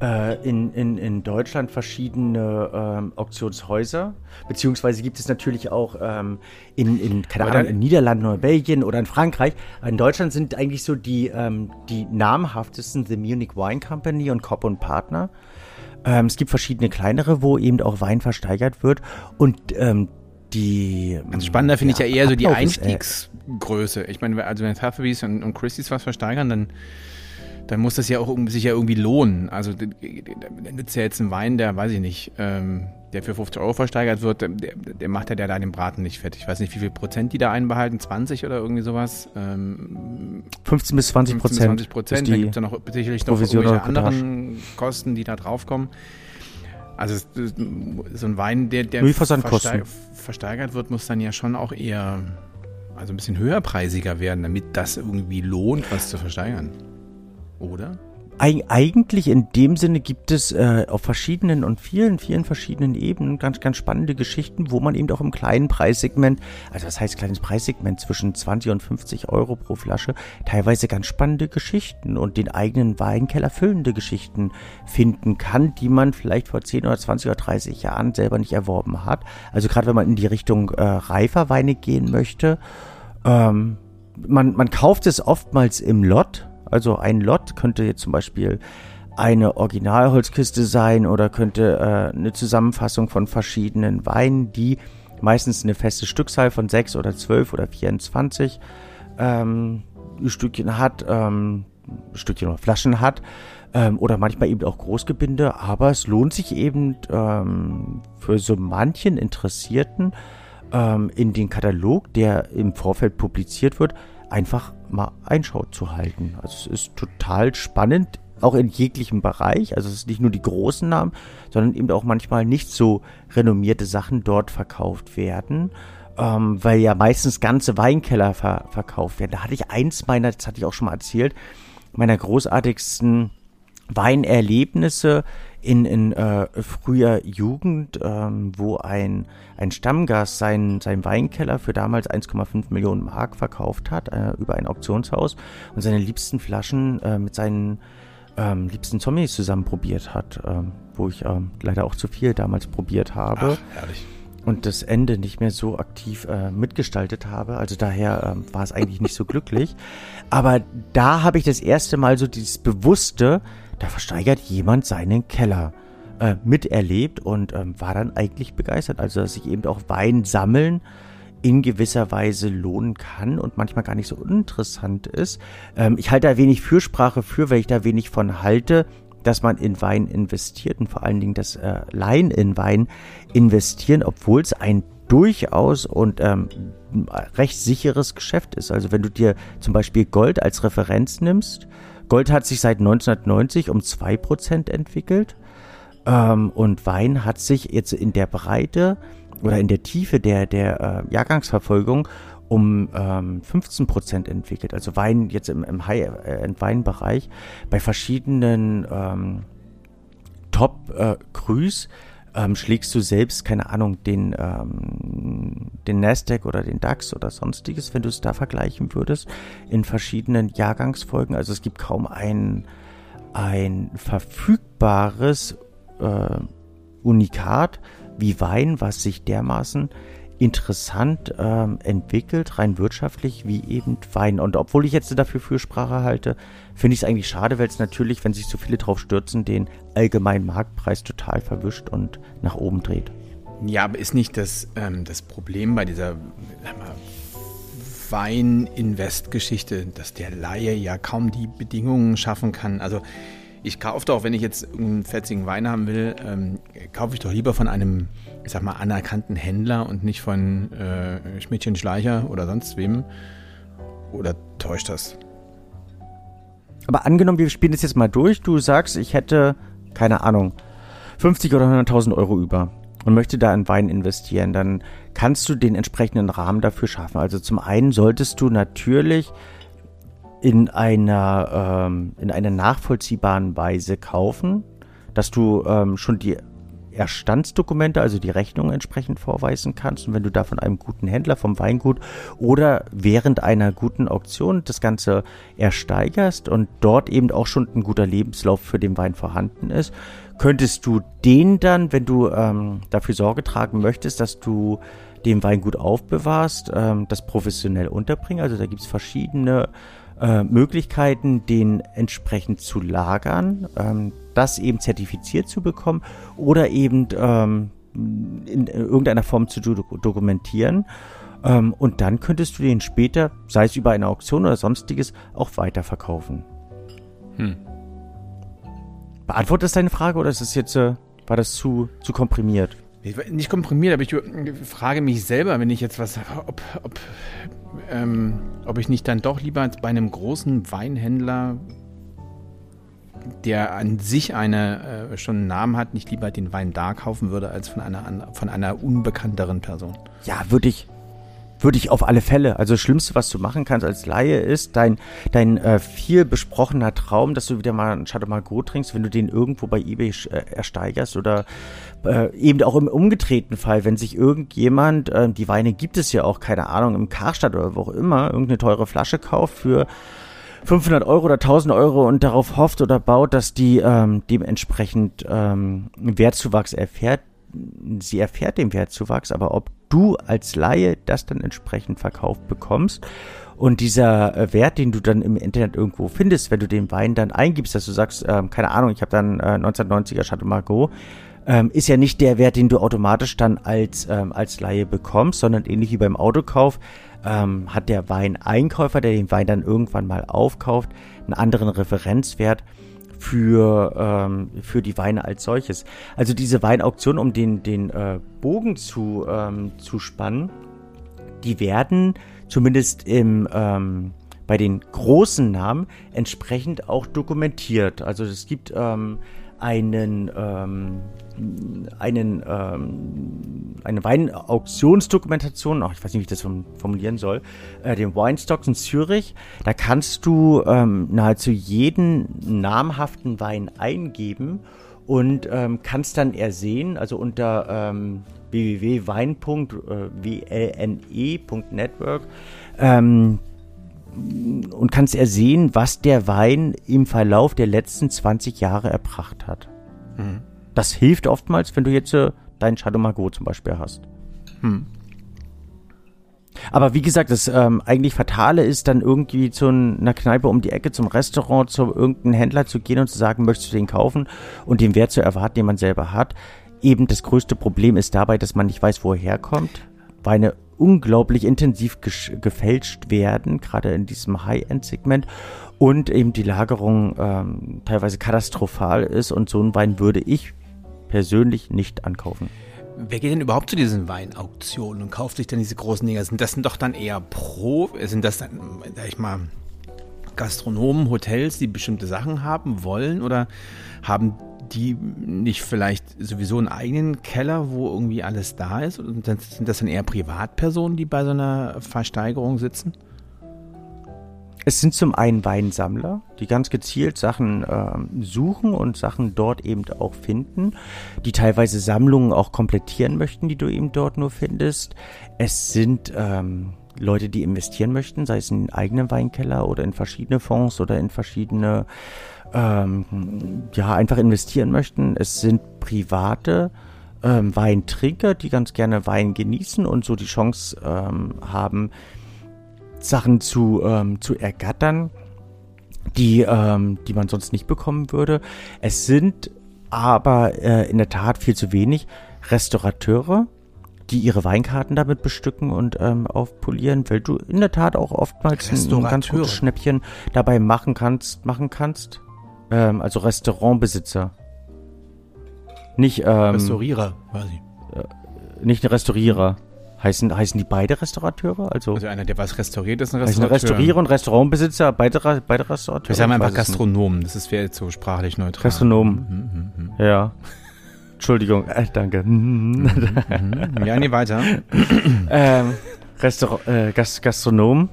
äh, in, in, in Deutschland verschiedene ähm, Auktionshäuser, beziehungsweise gibt es natürlich auch ähm, in, in, keine Ahnung, in Niederlanden oder Belgien oder in Frankreich. In Deutschland sind eigentlich so die, ähm, die namhaftesten The Munich Wine Company und Kopp und Partner. Ähm, es gibt verschiedene kleinere, wo eben auch Wein versteigert wird und ähm, die. Also spannender finde ja, ich ja eher so die Einstiegsgröße. Ich meine, also wenn Sotheby's und, und Christie's was versteigern, dann dann muss das ja auch sich ja irgendwie lohnen. Also da nützt ja jetzt ein Wein, der, weiß ich nicht, ähm, der für 50 Euro versteigert wird, der, der macht ja der da den Braten nicht fett. Ich weiß nicht, wie viel Prozent die da einbehalten, 20 oder irgendwie sowas. Ähm, 15 bis 20 Prozent. 20 Prozent. Da gibt es ja noch sicherlich noch irgendwelche anderen Kosten, die da draufkommen. Also so ein Wein, der, der versteig versteigert wird, muss dann ja schon auch eher also ein bisschen höherpreisiger werden, damit das irgendwie lohnt, was zu versteigern oder? Eig eigentlich in dem Sinne gibt es äh, auf verschiedenen und vielen, vielen verschiedenen Ebenen ganz, ganz spannende Geschichten, wo man eben auch im kleinen Preissegment, also das heißt kleines Preissegment zwischen 20 und 50 Euro pro Flasche, teilweise ganz spannende Geschichten und den eigenen Weinkeller füllende Geschichten finden kann, die man vielleicht vor 10 oder 20 oder 30 Jahren selber nicht erworben hat. Also gerade wenn man in die Richtung äh, reifer Weine gehen möchte, ähm, man, man kauft es oftmals im Lot, also ein Lot könnte jetzt zum Beispiel eine Originalholzkiste sein oder könnte äh, eine Zusammenfassung von verschiedenen Weinen, die meistens eine feste Stückzahl von 6 oder 12 oder 24 ähm, Stückchen hat, ähm, Stückchen oder Flaschen hat ähm, oder manchmal eben auch Großgebinde, aber es lohnt sich eben ähm, für so manchen Interessierten ähm, in den Katalog, der im Vorfeld publiziert wird, einfach mal Einschau zu halten. Also es ist total spannend, auch in jeglichem Bereich. Also es ist nicht nur die großen Namen, sondern eben auch manchmal nicht so renommierte Sachen dort verkauft werden. Ähm, weil ja meistens ganze Weinkeller ver verkauft werden. Da hatte ich eins meiner, das hatte ich auch schon mal erzählt, meiner großartigsten Weinerlebnisse in, in äh, früher Jugend, ähm, wo ein, ein Stammgast seinen, seinen Weinkeller für damals 1,5 Millionen Mark verkauft hat äh, über ein Auktionshaus und seine liebsten Flaschen äh, mit seinen ähm, liebsten Zombies zusammen probiert hat, ähm, wo ich ähm, leider auch zu viel damals probiert habe. Ach, herrlich und das Ende nicht mehr so aktiv äh, mitgestaltet habe. Also daher äh, war es eigentlich nicht so glücklich. Aber da habe ich das erste Mal so dieses bewusste, da versteigert jemand seinen Keller äh, miterlebt und ähm, war dann eigentlich begeistert. Also, dass sich eben auch Wein sammeln in gewisser Weise lohnen kann und manchmal gar nicht so uninteressant ist. Ähm, ich halte da wenig Fürsprache für, weil ich da wenig von halte, dass man in Wein investiert und vor allen Dingen das äh, Laien in Wein investieren, obwohl es ein durchaus und ähm, recht sicheres Geschäft ist. Also wenn du dir zum Beispiel Gold als Referenz nimmst, Gold hat sich seit 1990 um 2% entwickelt. Ähm, und Wein hat sich jetzt in der Breite oder in der Tiefe der, der äh, Jahrgangsverfolgung um ähm, 15 Prozent entwickelt. Also Wein jetzt im, im High-End-Wein-Bereich bei verschiedenen ähm, Top-Crus äh, ähm, schlägst du selbst, keine Ahnung, den, ähm, den Nasdaq oder den DAX oder sonstiges, wenn du es da vergleichen würdest, in verschiedenen Jahrgangsfolgen. Also es gibt kaum ein, ein verfügbares äh, Unikat wie Wein, was sich dermaßen interessant ähm, entwickelt, rein wirtschaftlich, wie eben Wein. Und obwohl ich jetzt dafür Fürsprache halte, finde ich es eigentlich schade, weil es natürlich, wenn sich so viele drauf stürzen, den allgemeinen Marktpreis total verwischt und nach oben dreht. Ja, aber ist nicht das, ähm, das Problem bei dieser Wein-Invest-Geschichte, dass der Laie ja kaum die Bedingungen schaffen kann? Also ich kaufe doch, wenn ich jetzt einen fetzigen Wein haben will, ähm, kaufe ich doch lieber von einem, ich sag mal, anerkannten Händler und nicht von äh, Schmidtchen Schleicher oder sonst wem. Oder täuscht das? Aber angenommen, wir spielen das jetzt mal durch. Du sagst, ich hätte, keine Ahnung, 50 oder 100.000 Euro über und möchte da in Wein investieren, dann kannst du den entsprechenden Rahmen dafür schaffen. Also zum einen solltest du natürlich in einer, ähm, in einer nachvollziehbaren Weise kaufen, dass du ähm, schon die Erstandsdokumente, also die Rechnung entsprechend vorweisen kannst. Und wenn du da von einem guten Händler, vom Weingut oder während einer guten Auktion das Ganze ersteigerst und dort eben auch schon ein guter Lebenslauf für den Wein vorhanden ist, könntest du den dann, wenn du ähm, dafür Sorge tragen möchtest, dass du den Wein gut aufbewahrst, ähm, das professionell unterbringen. Also da gibt es verschiedene äh, Möglichkeiten, den entsprechend zu lagern, ähm, das eben zertifiziert zu bekommen oder eben ähm, in irgendeiner Form zu dokumentieren. Ähm, und dann könntest du den später, sei es über eine Auktion oder sonstiges, auch weiterverkaufen. Hm. Beantwortet das deine Frage oder ist es jetzt, äh, war das zu, zu komprimiert? Nicht komprimiert, aber ich frage mich selber, wenn ich jetzt was, ob, ob ähm, ob ich nicht dann doch lieber bei einem großen Weinhändler, der an sich eine, äh, schon einen Namen hat, nicht lieber den Wein da kaufen würde, als von einer, von einer unbekannteren Person. Ja, würde ich, würde ich auf alle Fälle. Also das Schlimmste, was du machen kannst als Laie, ist dein, dein äh, viel besprochener Traum, dass du wieder mal einen Chateau Margaux trinkst, wenn du den irgendwo bei eBay äh, ersteigerst oder äh, eben auch im umgedrehten Fall, wenn sich irgendjemand, äh, die Weine gibt es ja auch, keine Ahnung, im Karstadt oder wo auch immer, irgendeine teure Flasche kauft für 500 Euro oder 1000 Euro und darauf hofft oder baut, dass die ähm, dementsprechend ähm, Wertzuwachs erfährt, sie erfährt den Wertzuwachs, aber ob du als Laie das dann entsprechend verkauft bekommst und dieser äh, Wert, den du dann im Internet irgendwo findest, wenn du den Wein dann eingibst, dass du sagst, ähm, keine Ahnung, ich habe dann äh, 1990er Chateau Margaux, ähm, ist ja nicht der Wert, den du automatisch dann als, ähm, als Laie bekommst, sondern ähnlich wie beim Autokauf ähm, hat der Weineinkäufer, der den Wein dann irgendwann mal aufkauft, einen anderen Referenzwert für, ähm, für die Weine als solches. Also diese Weinauktion, um den, den äh, Bogen zu, ähm, zu spannen, die werden zumindest im, ähm, bei den großen Namen entsprechend auch dokumentiert. Also es gibt ähm, einen, ähm, einen, ähm, eine Weinauktionsdokumentation, ach, ich weiß nicht, wie ich das formulieren soll, äh, den Weinstocks in Zürich. Da kannst du ähm, nahezu jeden namhaften Wein eingeben und ähm, kannst dann ersehen, also unter ähm, www.wein.network ähm, und kannst ersehen, was der Wein im Verlauf der letzten 20 Jahre erbracht hat. Mhm. Das hilft oftmals, wenn du jetzt äh, deinen Chateau Margaux zum Beispiel hast. Hm. Aber wie gesagt, das ähm, eigentlich Fatale ist, dann irgendwie zu einer Kneipe um die Ecke, zum Restaurant, zu irgendeinem Händler zu gehen und zu sagen, möchtest du den kaufen und den Wert zu erwarten, den man selber hat. Eben das größte Problem ist dabei, dass man nicht weiß, wo er herkommt. Weine unglaublich intensiv gefälscht werden, gerade in diesem High-End-Segment und eben die Lagerung ähm, teilweise katastrophal ist und so einen Wein würde ich persönlich nicht ankaufen. Wer geht denn überhaupt zu diesen Weinauktionen und kauft sich dann diese großen Dinger? Sind das doch dann eher Pro, sind das dann, sag ich mal, Gastronomen, Hotels, die bestimmte Sachen haben wollen oder haben die nicht vielleicht sowieso einen eigenen Keller, wo irgendwie alles da ist? Und dann sind das dann eher Privatpersonen, die bei so einer Versteigerung sitzen? Es sind zum einen Weinsammler, die ganz gezielt Sachen äh, suchen und Sachen dort eben auch finden, die teilweise Sammlungen auch komplettieren möchten, die du eben dort nur findest. Es sind ähm, Leute, die investieren möchten, sei es in den eigenen Weinkeller oder in verschiedene Fonds oder in verschiedene, ähm, ja, einfach investieren möchten. Es sind private ähm, Weintrinker, die ganz gerne Wein genießen und so die Chance ähm, haben, Sachen zu, ähm, zu ergattern, die, ähm, die man sonst nicht bekommen würde. Es sind aber äh, in der Tat viel zu wenig Restaurateure, die ihre Weinkarten damit bestücken und ähm, aufpolieren, weil du in der Tat auch oftmals ein, ganz gutes Schnäppchen dabei machen kannst, machen kannst. Ähm, also Restaurantbesitzer. Nicht ähm, Restaurierer, quasi. Äh, nicht ein Restaurierer. Heißen, heißen die beide Restaurateure? Also, also einer, der was restauriert, ist ein Restaurateur. Restaurierer und Restaurantbesitzer, beide, beide Restaurateure? Wir sagen einfach Gastronomen, das ist wäre jetzt so sprachlich neutral. Gastronomen, mhm, mhm, mhm. ja. Entschuldigung, äh, danke. Mhm, ja, nee, weiter. <clears throat> ähm, Restaur äh, Gast Gastronomen.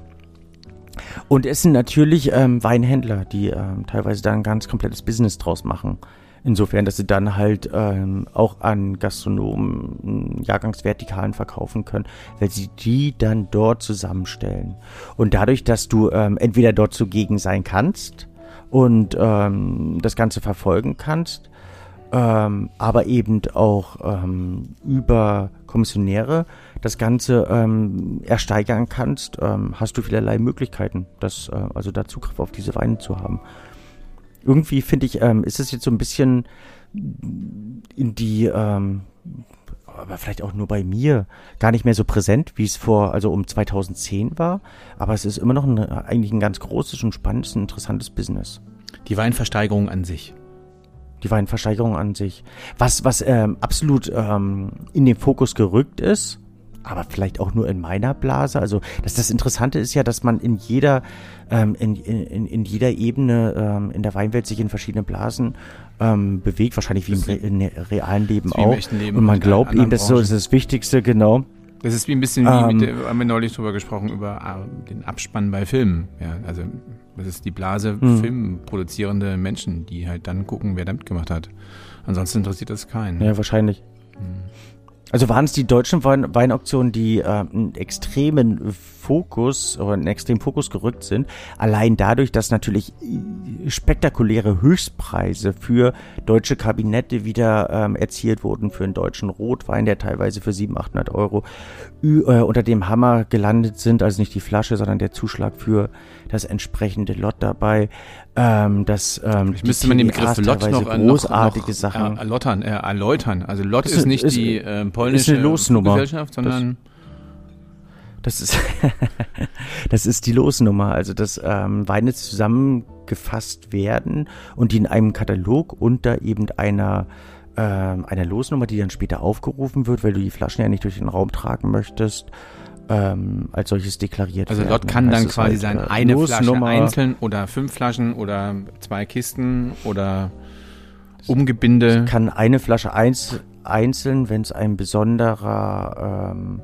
Und es sind natürlich ähm, Weinhändler, die ähm, teilweise da ein ganz komplettes Business draus machen. Insofern, dass sie dann halt ähm, auch an Gastronomen Jahrgangsvertikalen verkaufen können, weil sie die dann dort zusammenstellen. Und dadurch, dass du ähm, entweder dort zugegen sein kannst und ähm, das Ganze verfolgen kannst, ähm, aber eben auch ähm, über Kommissionäre das Ganze ähm, ersteigern kannst, ähm, hast du vielerlei Möglichkeiten, das, äh, also da Zugriff auf diese Weine zu haben irgendwie finde ich, ähm, ist es jetzt so ein bisschen in die, ähm, aber vielleicht auch nur bei mir, gar nicht mehr so präsent, wie es vor, also um 2010 war. Aber es ist immer noch ein, eigentlich ein ganz großes und spannendes interessantes Business. Die Weinversteigerung an sich. Die Weinversteigerung an sich. Was, was ähm, absolut ähm, in den Fokus gerückt ist, aber vielleicht auch nur in meiner Blase. Also das, das Interessante ist ja, dass man in jeder, ähm, in, in, in jeder Ebene ähm, in der Weinwelt sich in verschiedenen Blasen ähm, bewegt, wahrscheinlich wie im, Re im realen Leben auch. Leben und man glaubt eben, das ist so das, ist das Wichtigste, genau. Das ist wie ein bisschen wie mit, ähm. haben wir neulich drüber gesprochen, über äh, den Abspann bei Filmen. Ja, also das ist die Blase hm. filmproduzierende Menschen, die halt dann gucken, wer da mitgemacht hat. Ansonsten interessiert das keinen. Ja, wahrscheinlich. Hm. Also waren es die deutschen Wein Weinauktionen, die äh, einen extremen Fokus oder einen extremen Fokus gerückt sind. Allein dadurch, dass natürlich äh, spektakuläre Höchstpreise für deutsche Kabinette wieder ähm, erzielt wurden für einen deutschen Rotwein, der teilweise für 700, 800 Euro äh, unter dem Hammer gelandet sind. Also nicht die Flasche, sondern der Zuschlag für das entsprechende Lot dabei. Ähm, das, ähm, ich müsste man den Begriff Lot noch, großartige noch, noch Sachen erläutern, äh, erläutern. Also Lot ist, ist nicht ist, die äh, polnische Losnummer. Gesellschaft, sondern das, das ist <laughs> das ist die Losnummer. Also dass ähm, Weine zusammengefasst werden und die in einem Katalog unter eben einer ähm, einer Losnummer, die dann später aufgerufen wird, weil du die Flaschen ja nicht durch den Raum tragen möchtest ähm, als solches deklariert also werden. Also dort kann dann quasi halt, sein, äh, eine Flasche einzeln oder fünf Flaschen oder zwei Kisten oder Umgebinde. Es kann eine Flasche eins, einzeln, wenn es ein besonderer, ähm,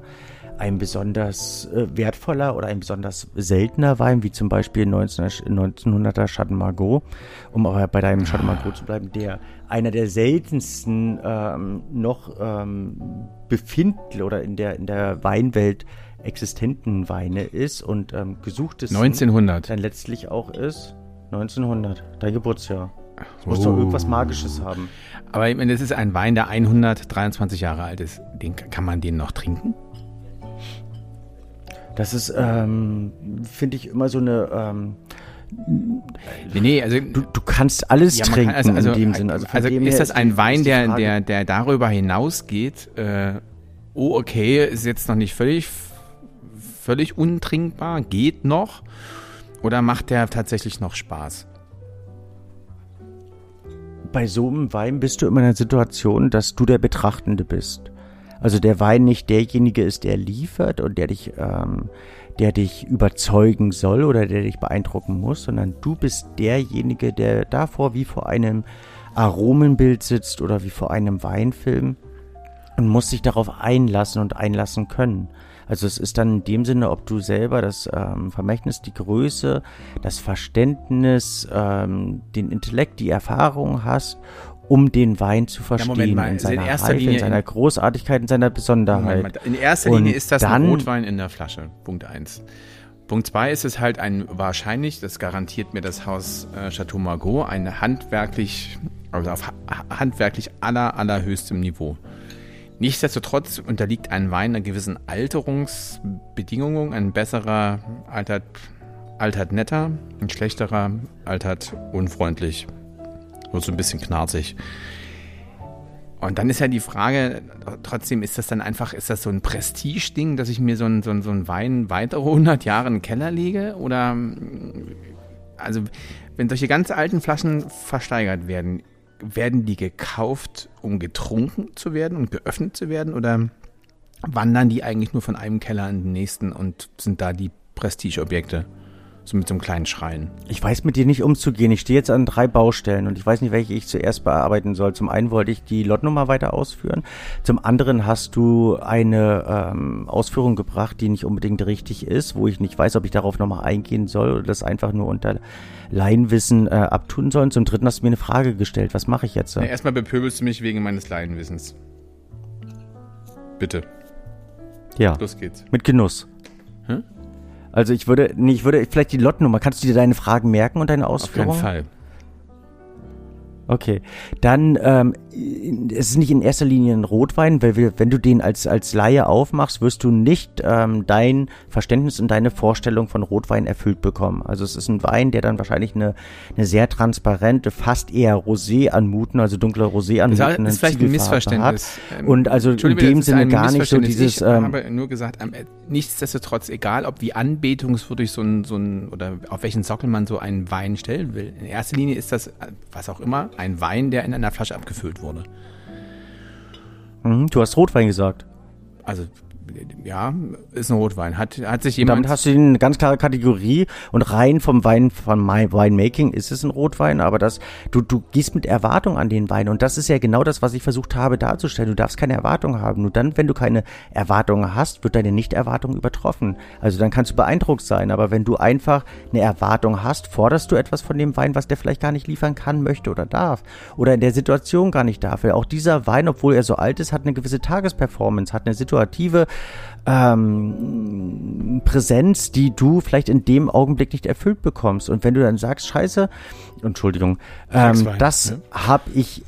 ein besonders äh, wertvoller oder ein besonders seltener Wein, wie zum Beispiel 19, 1900er Chateau Margaux, um aber bei deinem Chateau Margaux zu bleiben, der einer der seltensten ähm, noch ähm, befindlich oder in der, in der Weinwelt existenten Weine ist und ähm, gesuchtes 1900 dann letztlich auch ist. 1900 dein Geburtsjahr. Es muss oh. doch irgendwas Magisches haben. Aber ich meine das ist ein Wein der 123 Jahre alt ist. Den kann man den noch trinken das ist ähm, finde ich immer so eine ähm, Nee, nee, also du, du kannst alles ja, trinken kann, also, also, in dem Sinn. Also, also ist das ein Wein, der, der, der darüber hinausgeht? Äh, oh, okay, ist jetzt noch nicht völlig völlig untrinkbar, geht noch? Oder macht der tatsächlich noch Spaß? Bei so einem Wein bist du immer in der Situation, dass du der Betrachtende bist. Also der Wein nicht derjenige ist, der liefert und der dich, ähm, der dich überzeugen soll oder der dich beeindrucken muss, sondern du bist derjenige, der davor wie vor einem Aromenbild sitzt oder wie vor einem Weinfilm und musst dich darauf einlassen und einlassen können. Also es ist dann in dem Sinne, ob du selber das ähm, Vermächtnis, die Größe, das Verständnis, ähm, den Intellekt, die Erfahrung hast, um den Wein zu verstehen ja, mal, in seiner also in Reife, in seiner Großartigkeit, in seiner Besonderheit. Mal, in erster Linie ist das dann, ein Rotwein in der Flasche. Punkt eins. Punkt zwei ist es halt ein wahrscheinlich, das garantiert mir das Haus äh, Chateau Margaux, ein handwerklich, also auf handwerklich aller, allerhöchstem Niveau. Nichtsdestotrotz unterliegt ein Wein einer gewissen Alterungsbedingung. Ein besserer altert, altert netter, ein schlechterer altert unfreundlich. Wird so ein bisschen knarzig. Und dann ist ja die Frage, trotzdem ist das dann einfach, ist das so ein Prestige-Ding, dass ich mir so einen so so ein Wein weitere 100 Jahre in den Keller lege? Oder, also, wenn solche ganz alten Flaschen versteigert werden, werden die gekauft, um getrunken zu werden und geöffnet zu werden? Oder wandern die eigentlich nur von einem Keller in den nächsten und sind da die Prestigeobjekte? So mit so einem kleinen Schrein. Ich weiß mit dir nicht umzugehen. Ich stehe jetzt an drei Baustellen und ich weiß nicht, welche ich zuerst bearbeiten soll. Zum einen wollte ich die Lotnummer weiter ausführen. Zum anderen hast du eine ähm, Ausführung gebracht, die nicht unbedingt richtig ist, wo ich nicht weiß, ob ich darauf nochmal eingehen soll oder das einfach nur unter Laienwissen äh, abtun soll. Und zum dritten hast du mir eine Frage gestellt. Was mache ich jetzt? Ja, erstmal bepöbelst du mich wegen meines Laienwissens. Bitte. Ja. Los geht's. Mit Genuss. Also ich würde, nee, ich würde vielleicht die Lotnummer. Kannst du dir deine Fragen merken und deine Ausführungen? Auf keinen Fall. Okay, dann ähm, es ist nicht in erster Linie ein Rotwein, weil wir, wenn du den als als Laie aufmachst, wirst du nicht ähm, dein Verständnis und deine Vorstellung von Rotwein erfüllt bekommen. Also es ist ein Wein, der dann wahrscheinlich eine, eine sehr transparente, fast eher Rosé anmuten, also dunkle Rosé anmuten. Das ist vielleicht ein Missverständnis. Hat. Ähm, und also in dem Sinne gar nicht so dieses. Ich ähm, habe nur gesagt, ähm, nichtsdestotrotz, egal ob wie anbetungswürdig so ein, so ein oder auf welchen Sockel man so einen Wein stellen will. In erster Linie ist das, was auch immer, ein Wein, der in einer Flasche abgefüllt wurde. Mhm, du hast Rotwein gesagt. Also ja, ist ein Rotwein. Hat, hat sich jemand. Damit hast du eine ganz klare Kategorie und rein vom Wein, von Winemaking ist es ein Rotwein, aber das, du, du gehst mit Erwartung an den Wein und das ist ja genau das, was ich versucht habe darzustellen. Du darfst keine Erwartung haben. Nur dann, wenn du keine Erwartungen hast, wird deine Nichterwartung übertroffen. Also dann kannst du beeindruckt sein, aber wenn du einfach eine Erwartung hast, forderst du etwas von dem Wein, was der vielleicht gar nicht liefern kann, möchte oder darf. Oder in der Situation gar nicht darf. Auch dieser Wein, obwohl er so alt ist, hat eine gewisse Tagesperformance, hat eine situative ähm, Präsenz, die du vielleicht in dem Augenblick nicht erfüllt bekommst. Und wenn du dann sagst, scheiße, Entschuldigung, ähm, das ne? habe ich,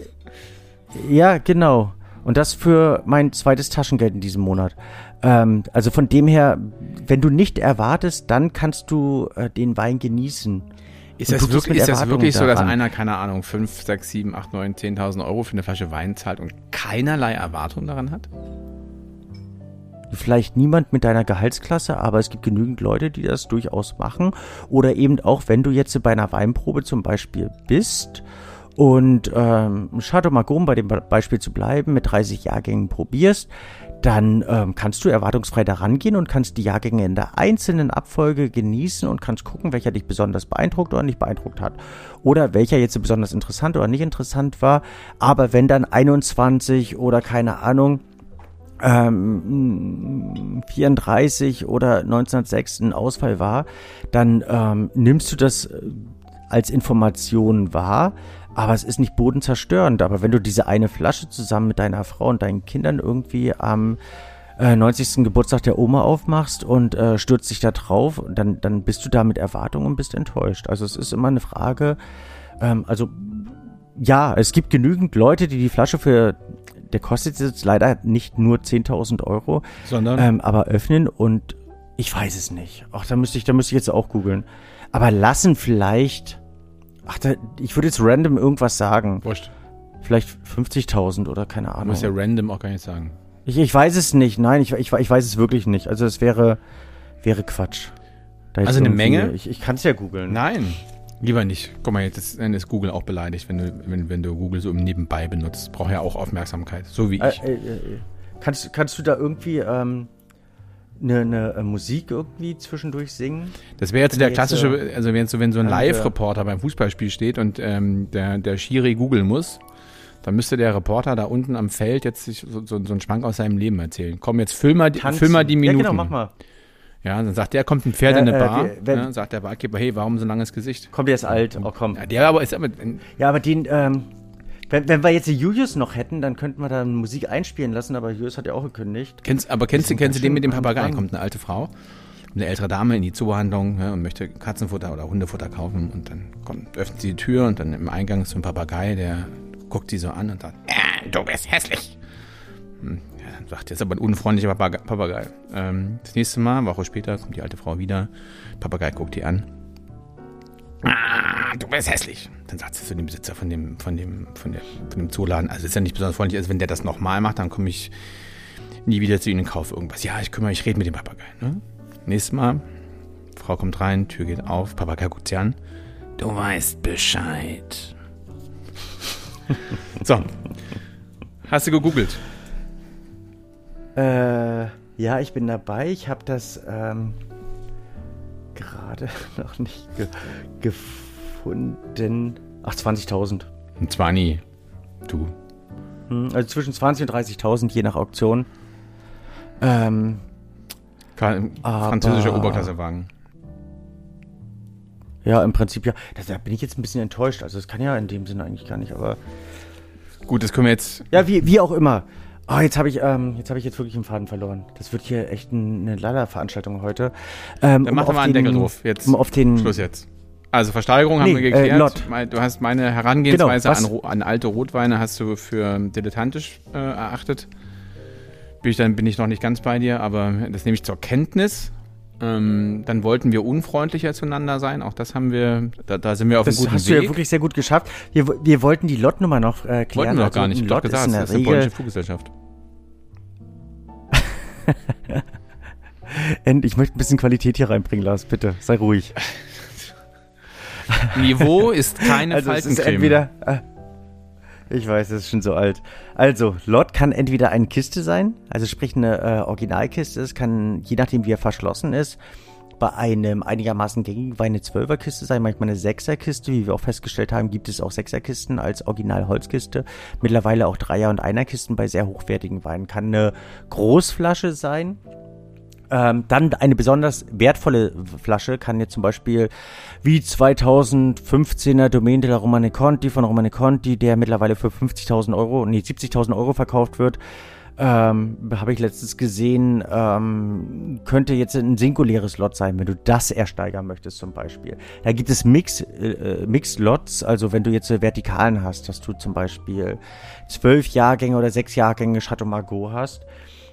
ja, genau. Und das für mein zweites Taschengeld in diesem Monat. Ähm, also von dem her, wenn du nicht erwartest, dann kannst du äh, den Wein genießen. Ist das, wirklich, ist das wirklich so, dass einer, keine Ahnung, 5, 6, 7, 8, 9, 10.000 Euro für eine Flasche Wein zahlt und keinerlei Erwartung daran hat? Vielleicht niemand mit deiner Gehaltsklasse, aber es gibt genügend Leute, die das durchaus machen. Oder eben auch, wenn du jetzt bei einer Weinprobe zum Beispiel bist und ähm, Chateau Margaux, bei dem Beispiel zu bleiben, mit 30 Jahrgängen probierst, dann ähm, kannst du erwartungsfrei daran gehen und kannst die Jahrgänge in der einzelnen Abfolge genießen und kannst gucken, welcher dich besonders beeindruckt oder nicht beeindruckt hat. Oder welcher jetzt besonders interessant oder nicht interessant war. Aber wenn dann 21 oder keine Ahnung, ähm, 34 oder 1906 ein Ausfall war, dann ähm, nimmst du das äh, als Information wahr, aber es ist nicht bodenzerstörend. Aber wenn du diese eine Flasche zusammen mit deiner Frau und deinen Kindern irgendwie am äh, 90. Geburtstag der Oma aufmachst und äh, stürzt dich da drauf, dann, dann bist du da mit Erwartungen und bist enttäuscht. Also es ist immer eine Frage, ähm, also ja, es gibt genügend Leute, die die Flasche für der kostet jetzt leider nicht nur 10.000 Euro, sondern ähm, aber öffnen und ich weiß es nicht. Ach, da müsste ich, da müsste ich jetzt auch googeln. Aber lassen vielleicht, ach, da, ich würde jetzt random irgendwas sagen. Wurscht. Vielleicht 50.000 oder keine Ahnung. Du musst ja random auch gar nicht sagen. Ich, ich weiß es nicht. Nein, ich, ich, ich weiß es wirklich nicht. Also es wäre, wäre Quatsch. also eine Menge? Ich, ich kann es ja googeln. Nein. Lieber nicht. Guck mal, jetzt ist Google auch beleidigt, wenn du, wenn, wenn du Google so im Nebenbei benutzt. Braucht ja auch Aufmerksamkeit, so wie ich. Äh, äh, äh, kannst, kannst du da irgendwie, ähm, eine, eine äh, Musik irgendwie zwischendurch singen. Das wäre jetzt der klassische, äh, also wenn so, wenn so ein Live-Reporter beim Fußballspiel steht und ähm, der, der Schiri googeln muss, dann müsste der Reporter da unten am Feld jetzt sich so, so, so einen Schwank aus seinem Leben erzählen. Komm, jetzt füll mal, füll mal die Minuten. Ja, genau, mach mal. Ja, dann sagt der, kommt ein Pferd ja, in eine äh, Bar. Wenn, ja, sagt der Barkeeper, hey, warum so ein langes Gesicht? Kommt, der ist alt. Oh, komm. Ja, der aber ist aber. Ja, aber den, ähm, wenn, wenn wir jetzt die Julius noch hätten, dann könnten wir da Musik einspielen lassen, aber Julius hat ja auch gekündigt. Kennst, aber kennst du, kennst du den mit dem Papagei? Kommt eine alte Frau, eine ältere Dame in die Zoohandlung ja, und möchte Katzenfutter oder Hundefutter kaufen und dann kommt, öffnet sie die Tür und dann im Eingang ist so ein Papagei, der guckt sie so an und sagt, äh, du bist hässlich. Ja, sagt jetzt aber ein unfreundlicher Papagei. Ähm, das nächste Mal, Woche später, kommt die alte Frau wieder. Papagei guckt die an. Ah, du bist hässlich. Dann sagt sie zu dem Besitzer von dem, von dem, von der, von dem Zooladen, also ist ja nicht besonders freundlich, also wenn der das nochmal macht, dann komme ich nie wieder zu Ihnen und kaufe irgendwas. Ja, ich kümmere, ich rede mit dem Papagei. Ne? Nächstes Mal, Frau kommt rein, Tür geht auf, Papagei guckt sie an. Du weißt Bescheid. <laughs> so. Hast du gegoogelt? Äh, ja, ich bin dabei. Ich habe das ähm, gerade <laughs> noch nicht ge gefunden. Ach, 20.000. Ein 20. Du. Hm, also zwischen 20 und 30.000 je nach Auktion. Ähm, französischer Oberklassewagen. Ja, im Prinzip ja. Da bin ich jetzt ein bisschen enttäuscht. Also das kann ja in dem Sinne eigentlich gar nicht, aber. Gut, das können wir jetzt. Ja, wie, wie auch immer. Oh, jetzt habe ich, ähm, jetzt habe ich jetzt wirklich einen Faden verloren. Das wird hier echt eine Lala-Veranstaltung heute. Ähm, Dann um mach mal einen Deckel drauf. Jetzt. Um auf den Schluss jetzt. Also Versteigerung nee, haben wir äh, geklärt. Äh, du hast meine Herangehensweise genau, an, an, alte Rotweine hast du für dilettantisch äh, erachtet. Bin ich, dann bin ich noch nicht ganz bei dir, aber das nehme ich zur Kenntnis. Ähm, dann wollten wir unfreundlicher zueinander sein. Auch das haben wir, da, da sind wir auf einem guten Weg. Das hast du ja wirklich sehr gut geschafft. Wir, wir wollten die Lot-Nummer noch äh, klären. Wollten wir noch also gar nicht. Ich Lot gesagt, ist das ist eine polnische Fluggesellschaft. <laughs> Ich möchte ein bisschen Qualität hier reinbringen, Lars, bitte. Sei ruhig. Niveau ist keine <laughs> also Faltencreme. Es ist entweder, äh, ich weiß, es ist schon so alt. Also, Lot kann entweder eine Kiste sein, also sprich eine äh, Originalkiste. Es kann, je nachdem wie er verschlossen ist, bei einem einigermaßen gängigen Wein eine Zwölferkiste sein, manchmal eine Sechserkiste. Wie wir auch festgestellt haben, gibt es auch Sechserkisten als Original-Holzkiste. Mittlerweile auch Dreier- und Einerkisten bei sehr hochwertigen Weinen. Kann eine Großflasche sein, ähm, dann eine besonders wertvolle Flasche kann jetzt zum Beispiel wie 2015er Domain de la Romane Conti von Romane Conti, der mittlerweile für 50.000 Euro, nee 70.000 Euro verkauft wird. Ähm, habe ich letztens gesehen, ähm, könnte jetzt ein singuläres Lot sein, wenn du das ersteigern möchtest zum Beispiel. Da gibt es Mix, äh, Mix-Lots, also wenn du jetzt äh, Vertikalen hast, dass du zum Beispiel zwölf Jahrgänge oder sechs Jahrgänge Chateau Margaux hast,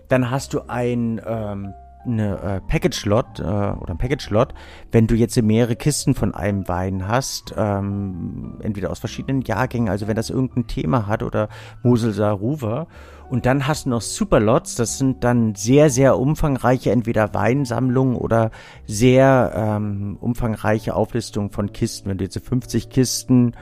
dann hast du ein ähm, eine äh, Package-Lot äh, oder ein Package-Lot, wenn du jetzt mehrere Kisten von einem Wein hast, ähm, entweder aus verschiedenen Jahrgängen, also wenn das irgendein Thema hat oder Moselser Ruwer. Und dann hast du noch Superlots, das sind dann sehr, sehr umfangreiche entweder Weinsammlungen oder sehr ähm, umfangreiche Auflistungen von Kisten. Wenn du jetzt 50 Kisten,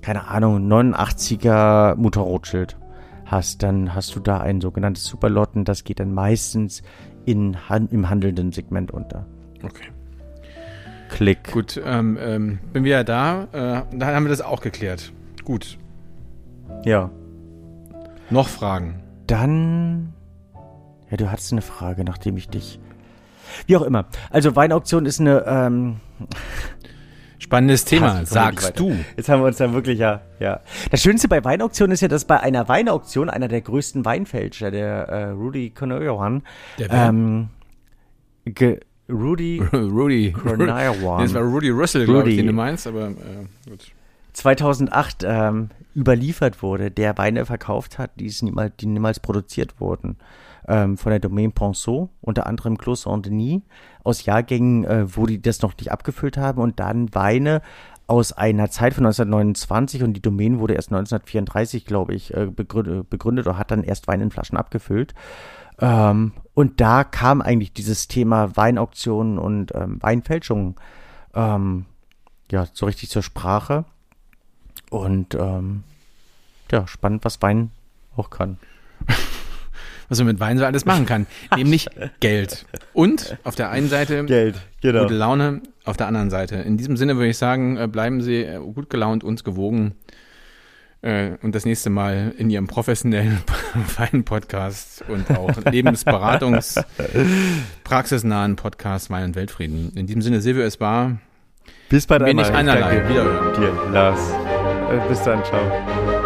keine Ahnung, 89er Mutter Rothschild hast, dann hast du da ein sogenanntes Superlotten, das geht dann meistens in, im handelnden Segment unter. Okay. Klick. Gut, ähm, ähm, bin wieder da. Äh, dann haben wir das auch geklärt. Gut. Ja. Noch Fragen? Dann. Ja, du hattest eine Frage, nachdem ich dich. Wie auch immer. Also Weinauktion ist eine. Ähm, Spannendes Thema, sagst du. Jetzt haben wir uns dann wirklich, ja, ja. Das Schönste bei Weinauktionen ist ja, dass bei einer Weinauktion einer der größten Weinfälscher, der äh, Rudy Konoyohan, ähm, ge, Rudy Rudy Konoyohan. Das war Rudy Russell, glaube ich, den du meinst, aber äh, gut. 2008 ähm, überliefert wurde, der Weine verkauft hat, die, niemals, die niemals produziert wurden ähm, von der Domaine Ponceau, unter anderem Clos Saint-Denis, aus Jahrgängen, äh, wo die das noch nicht abgefüllt haben und dann Weine aus einer Zeit von 1929 und die Domain wurde erst 1934, glaube ich, äh, begründet, begründet oder hat dann erst Wein in Flaschen abgefüllt. Ähm, und da kam eigentlich dieses Thema Weinauktionen und ähm, Weinfälschungen ähm, ja so richtig zur Sprache. Und ähm, ja, spannend, was Wein auch kann. <laughs> was man mit Wein so alles machen kann. Nämlich Geld. Und auf der einen Seite Geld, genau. gute Laune, auf der anderen Seite. In diesem Sinne würde ich sagen, äh, bleiben Sie äh, gut gelaunt, uns gewogen. Äh, und das nächste Mal in Ihrem professionellen <laughs> Wein-Podcast und auch <laughs> Lebensberatungs-, praxisnahen Podcast Wein und Weltfrieden. In diesem Sinne, Silvio, es war bis bald einmal. einerlei. Wiederhören dir, Lars. Bis dann, ciao.